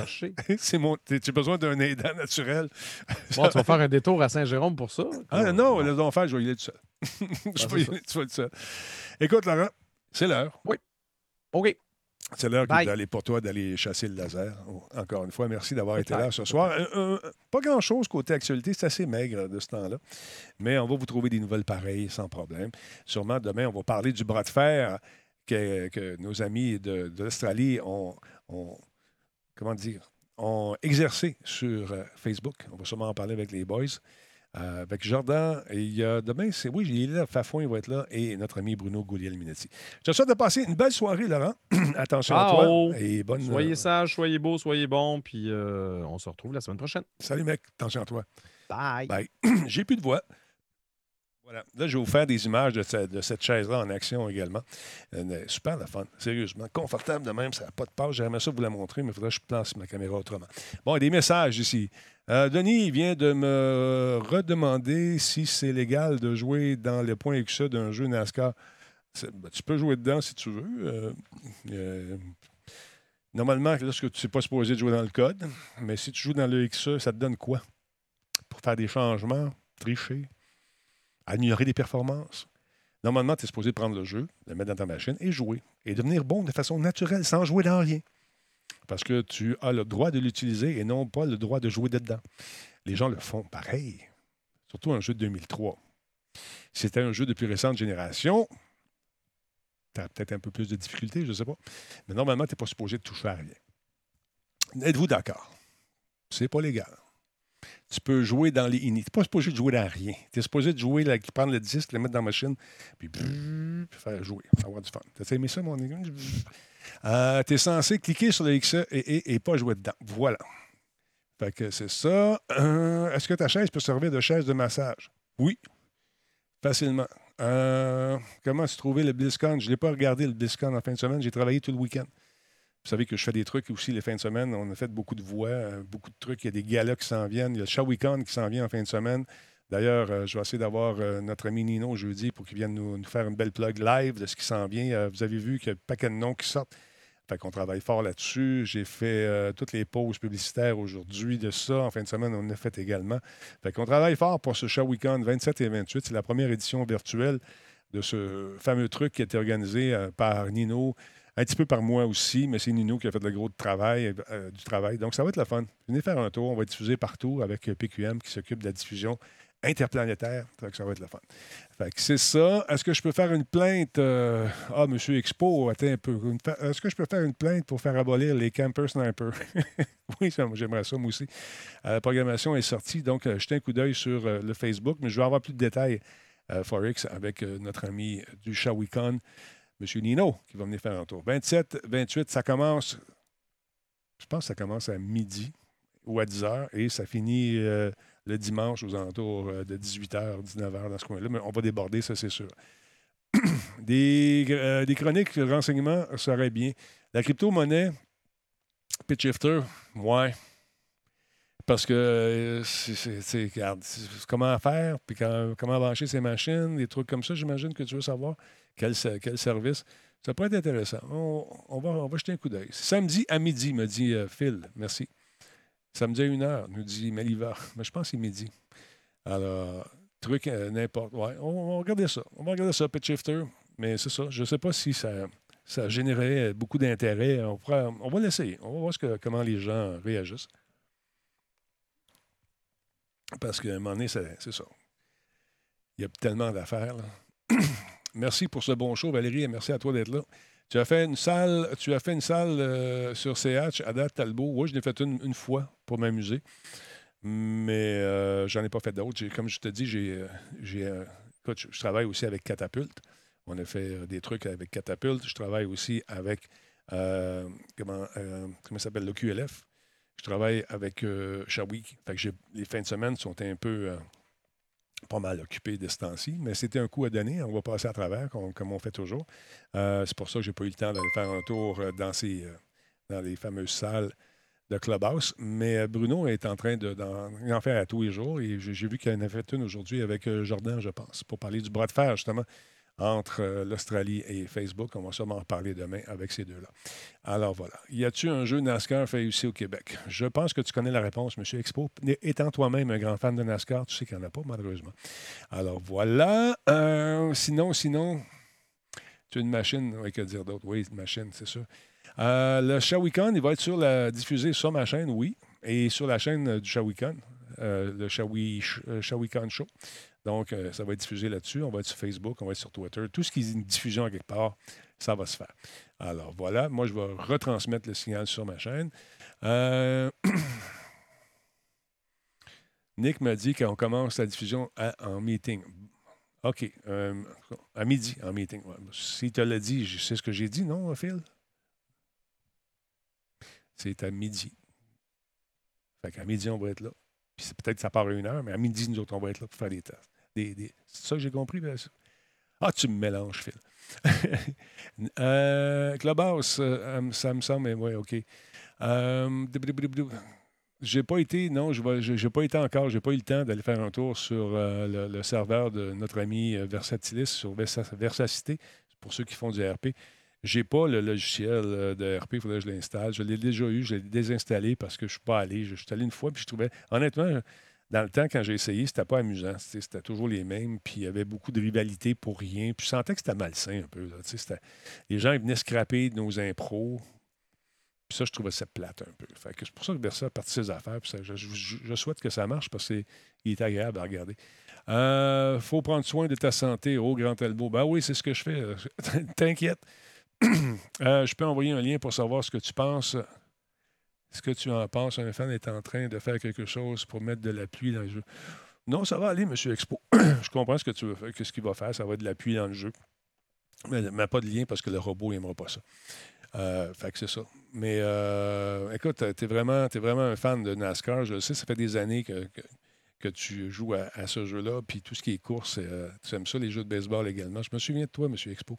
c'est mon, tu as <laughs> besoin d'un aidant naturel. <laughs> Bon, tu vas faire un détour à Saint-Jérôme pour ça? Ah non, le faire, je vais y aller tout seul. <laughs> je vais y aller tout seul. Écoute, Laurent, c'est l'heure. Oui. OK. C'est l'heure d'aller pour toi d'aller chasser le laser. Encore une fois, merci d'avoir été là ce soir. pas grand-chose côté actualité, c'est assez maigre de ce temps-là. Mais on va vous trouver des nouvelles pareilles sans problème. Sûrement demain, on va parler du bras de fer que, nos amis de, l'Australie ont, comment dire, ont exercé sur euh, Facebook. On va sûrement en parler avec les boys. Euh, avec Jordan. Et il y a demain, c'est oui, il est là, Fafouin va être là, et notre ami Bruno Gouliel-Minetti. Je te souhaite de passer une belle soirée, Laurent. <clears throat> Attention à toi. Et bonne, soyez euh, sage, soyez beau, soyez bon, puis euh, on se retrouve la semaine prochaine. Salut, mec. Attention à toi. Bye. Bye. <clears throat> J'ai plus de voix. Voilà. Là, je vais vous faire des images de, cette, chaise-là en action également. super la fun, sérieusement. Confortable de même, ça n'a pas de page. J'aimerais ça vous la montrer, mais il faudrait que je place ma caméra autrement. Bon, des messages ici. Euh, Denis vient de me redemander si c'est légal de jouer dans les points XE d'un jeu NASCAR. Ben, tu peux jouer dedans si tu veux. Euh, euh, normalement, lorsque tu n'es pas supposé jouer dans le code, mais si tu joues dans le XE, ça te donne quoi? Pour faire des changements, tricher, améliorer des performances. Normalement, tu es supposé prendre le jeu, le mettre dans ta machine et jouer. Et devenir bon de façon naturelle, sans jouer dans rien parce que tu as le droit de l'utiliser et non pas le droit de jouer dedans. Les gens le font pareil, surtout un jeu de 2003. Si c'était un jeu de plus récente génération, tu as peut-être un peu plus de difficultés, je ne sais pas. Mais normalement, tu n'es pas supposé toucher à rien. Êtes-vous d'accord? C'est pas légal. Tu peux jouer dans les Tu n'es pas supposé de jouer dans rien. Tu es supposé de jouer, là, prendre le disque, le mettre dans la machine, puis, faire jouer, avoir du fun. Tu as aimé ça, mon ami? Euh, tu es censé cliquer sur le XE et, pas jouer dedans. Voilà. Fait que c'est ça. Euh, est-ce que ta chaise peut servir de chaise de massage? Oui. Facilement. Euh, comment tu trouvé le BlizzCon? Je ne l'ai pas regardé le BlizzCon en fin de semaine. J'ai travaillé tout le week-end. Vous savez que je fais des trucs aussi les fins de semaine. On a fait beaucoup de voix, beaucoup de trucs. Il y a des galas qui s'en viennent. Il y a le Shawicon qui s'en vient en fin de semaine. D'ailleurs, je vais essayer d'avoir notre ami Nino jeudi pour qu'il vienne nous, faire une belle plug live de ce qui s'en vient. vous avez vu qu'il y a un paquet de noms qui sortent. Fait qu'on travaille fort là-dessus. J'ai fait euh, toutes les pauses publicitaires aujourd'hui de ça. En fin de semaine, on en a fait également. Fait qu'on travaille fort pour ce show week-end 27 et 28. C'est la première édition virtuelle de ce fameux truc qui a été organisé euh, par Nino, un petit peu par moi aussi, mais c'est Nino qui a fait le gros travail, euh, du travail. Donc, ça va être le fun. Venez faire un tour. On va diffuser partout avec PQM qui s'occupe de la diffusion interplanétaire. Ça va être le fun. C'est ça. Est-ce que je peux faire une plainte? Euh, ah, Monsieur Expo, attends un peu. Est-ce que je peux faire une plainte pour faire abolir les campers snipers? <laughs> oui, j'aimerais ça, moi aussi. la programmation est sortie, donc jetez un coup d'œil sur le Facebook, mais je vais avoir plus de détails euh, Forex avec euh, notre ami du Shawicon, M. Nino, qui va venir faire un tour. 27, 28, ça commence, je pense que ça commence à midi ou à 10 h et ça finit euh, le dimanche aux alentours de 18h, 19h dans ce coin-là. Mais on va déborder, ça, c'est sûr. <clears throat> des, des chroniques, renseignements serait bien. La crypto-monnaie, Pitch Shifter, ouais. Parce que euh, comment faire, puis comment brancher ces machines, des trucs comme ça, j'imagine que tu veux savoir. Quel, service. Ça pourrait être intéressant. On, va, on va jeter un coup d'œil. Samedi à midi, me dit euh, Phil. Merci. Samedi à une heure, nous dit Meliva. Mais je pense que c'est midi. Alors, truc, euh, n'importe. Ouais, on, va regarder ça. On va regarder ça, Pitch Shifter. Mais c'est ça. Je ne sais pas si ça, ça générait beaucoup d'intérêt. On, on va l'essayer. On va voir ce que, comment les gens réagissent. Parce qu'à un moment donné, c'est ça. Il y a tellement d'affaires. <clears throat> merci pour ce bon show, Valérie, et merci à toi d'être là. Tu as fait une salle, tu as fait une salle euh, sur CH à date Talbot. Oui, je l'ai fait une, fois pour m'amuser. Mais euh, j'en ai pas fait d'autres. Comme je te dis, j'ai. Euh, écoute, je, travaille aussi avec Catapulte. On a fait des trucs avec Catapulte. Je travaille aussi avec comment, comment s'appelle, le QLF. Je travaille avec euh. Fait que les fins de semaine sont un peu euh, pas mal occupées de ce temps-ci, mais c'était un coup à donner. On va passer à travers, comme, on fait toujours. Euh, c'est pour ça que je n'ai pas eu le temps d'aller faire un tour dans, ces, dans les fameuses salles de Clubhouse. Mais Bruno est en train d'en faire à tous les jours et j'ai vu qu'il en avait fait une aujourd'hui avec Jordan, je pense, pour parler du bras de fer, justement entre euh, l'Australie et Facebook. On va sûrement en parler demain avec ces deux-là. Alors voilà. Y a-t-il un jeu NASCAR fait ici au Québec? Je pense que tu connais la réponse, M. Expo. Étant toi-même un grand fan de NASCAR, tu sais qu'il n'y en a pas, malheureusement. Alors voilà. Euh, sinon, sinon, tu as une machine. Oui, que dire d'autre? Oui, une machine, c'est sûr. Euh, le Shawicon, il va être sur la, diffusé sur ma chaîne, oui, et sur la chaîne du Shawicon, le Shawicon Show. Donc, euh, ça va être diffusé là-dessus. On va être sur Facebook, on va être sur Twitter. Tout ce qui est une diffusion quelque part, ça va se faire. Alors, voilà. Moi, je vais retransmettre le signal sur ma chaîne. Euh, <coughs> Nick m'a dit qu'on commence la diffusion en meeting. OK. Euh, à midi, en meeting. S'il te l'a dit, sais ce que j'ai dit, non, Phil? C'est à midi. Fait qu'à midi, on va être là. Peut-être que ça part à une heure, mais à midi, nous autres, on va être là pour faire des tests. C'est ça que j'ai compris? Ah, tu me mélanges, Phil. <laughs> euh, Clubhouse, euh, ça me semble, mais oui, OK. Euh, j'ai pas été, non, je n'ai pas été encore, j'ai pas eu le temps d'aller faire un tour sur euh, le, serveur de notre ami Versatilis sur Versacité, pour ceux qui font du RP. J'ai pas le logiciel de RP, il faudrait que je l'installe. Je l'ai déjà eu, je l'ai désinstallé parce que je suis pas allé. Je, suis allé une fois, puis je trouvais, honnêtement, dans le temps, quand j'ai essayé, c'était pas amusant. C'était toujours les mêmes, puis il y avait beaucoup de rivalité pour rien. Puis je sentais que c'était malsain un peu. les gens ils venaient scraper nos impros. Puis ça, je trouvais ça plate un peu. c'est pour ça que Bersa a parti ses affaires. je, souhaite que ça marche parce qu'il est agréable à regarder. Euh, faut prendre soin de ta santé, au Grand Elbow. Ben oui, c'est ce que je fais. <laughs> T'inquiète. <clears throat> Euh, je peux envoyer un lien pour savoir ce que tu penses est-ce que tu en penses? Un fan est en train de faire quelque chose pour mettre de la pluie dans le jeu. Non, ça va aller, M. Expo. <clears throat> je comprends ce que tu veux faire, ce qu'il va faire. Ça va être de la pluie dans le jeu. Mais, pas de lien parce que le robot n'aimera pas ça. Euh, fait que c'est ça. Mais euh, écoute, tu es vraiment, vraiment un fan de NASCAR. Je le sais, ça fait des années que, tu joues à, ce jeu-là. Puis tout ce qui est course, euh, tu aimes ça, les jeux de baseball également. Je me souviens de toi, M. Expo.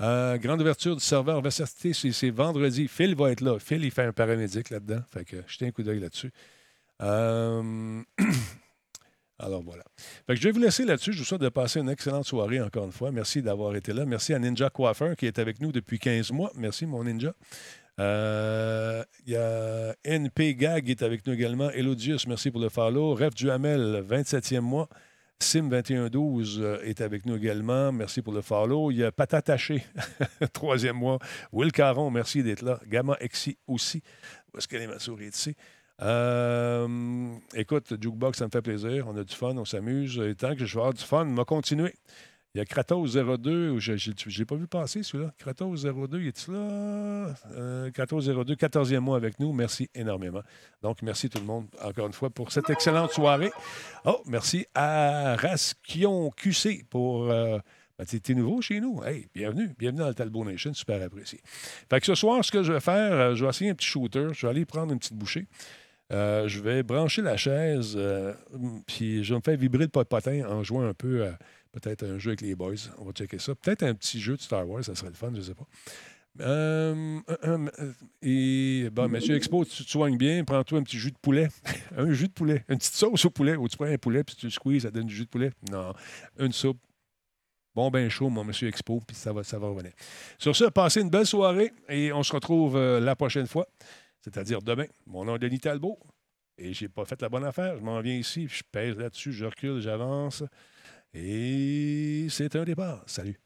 Euh, grande ouverture du serveur Versatité, c'est vendredi. Phil va être là. Phil, il fait un paramédic là-dedans. Fait que jetez un coup d'œil là-dessus. Euh, <clears throat> alors voilà. Fait que je vais vous laisser là-dessus. Je vous souhaite de passer une excellente soirée encore une fois. Merci d'avoir été là. Merci à Ninja Coiffeur qui est avec nous depuis 15 mois. Merci, mon Ninja. Euh, il y a NP Gag qui est avec nous également. Elodius, merci pour le follow. Ref Duhamel, 27e mois. Sim2112 euh, est avec nous également. Merci pour le follow. Il y a Patataché, <laughs> troisième mois. Will Caron, merci d'être là. Gamma Exi aussi. Où est-ce qu'elle est ma souris ici? Euh, écoute, Jukebox, ça me fait plaisir. On a du fun, on s'amuse. Et tant que je vais avoir du fun, on va continuer. Il y a Kratos 02, je ne l'ai pas vu passer celui-là. Kratos 02, est-il là? Euh, Kratos 02, 14e mois avec nous. Merci énormément. Donc, merci tout le monde, encore une fois, pour cette excellente soirée. Oh, merci à Rasquion QC pour. Euh, ben, tu es, nouveau chez nous. Hey, bienvenue. Bienvenue dans le Talbot Nation. Super apprécié. Fait que ce soir, ce que je vais faire, euh, je vais essayer un petit shooter. Je vais aller prendre une petite bouchée. Euh, je vais brancher la chaise, puis je vais me faire vibrer le pot-potin en jouant un peu Peut-être un jeu avec les boys. On va checker ça. Peut-être un petit jeu de Star Wars, ça serait le fun, je ne sais pas. Euh, euh, euh, et bon, Monsieur Expo, tu te soignes bien, prends-toi un petit jus de poulet. <laughs> un jus de poulet. Une petite sauce au poulet, où tu prends un poulet, puis tu le squeezes, ça donne du jus de poulet. Non, une soupe. Bon, ben chaud, mon Monsieur Expo, puis ça va, ça va revenir. Sur ce, passez une belle soirée et on se retrouve la prochaine fois, c'est-à-dire demain. Mon nom est Denis Talbot et j'ai pas fait la bonne affaire. Je m'en viens ici, je pèse là-dessus, je recule, j'avance. Et c'est un départ. Salut.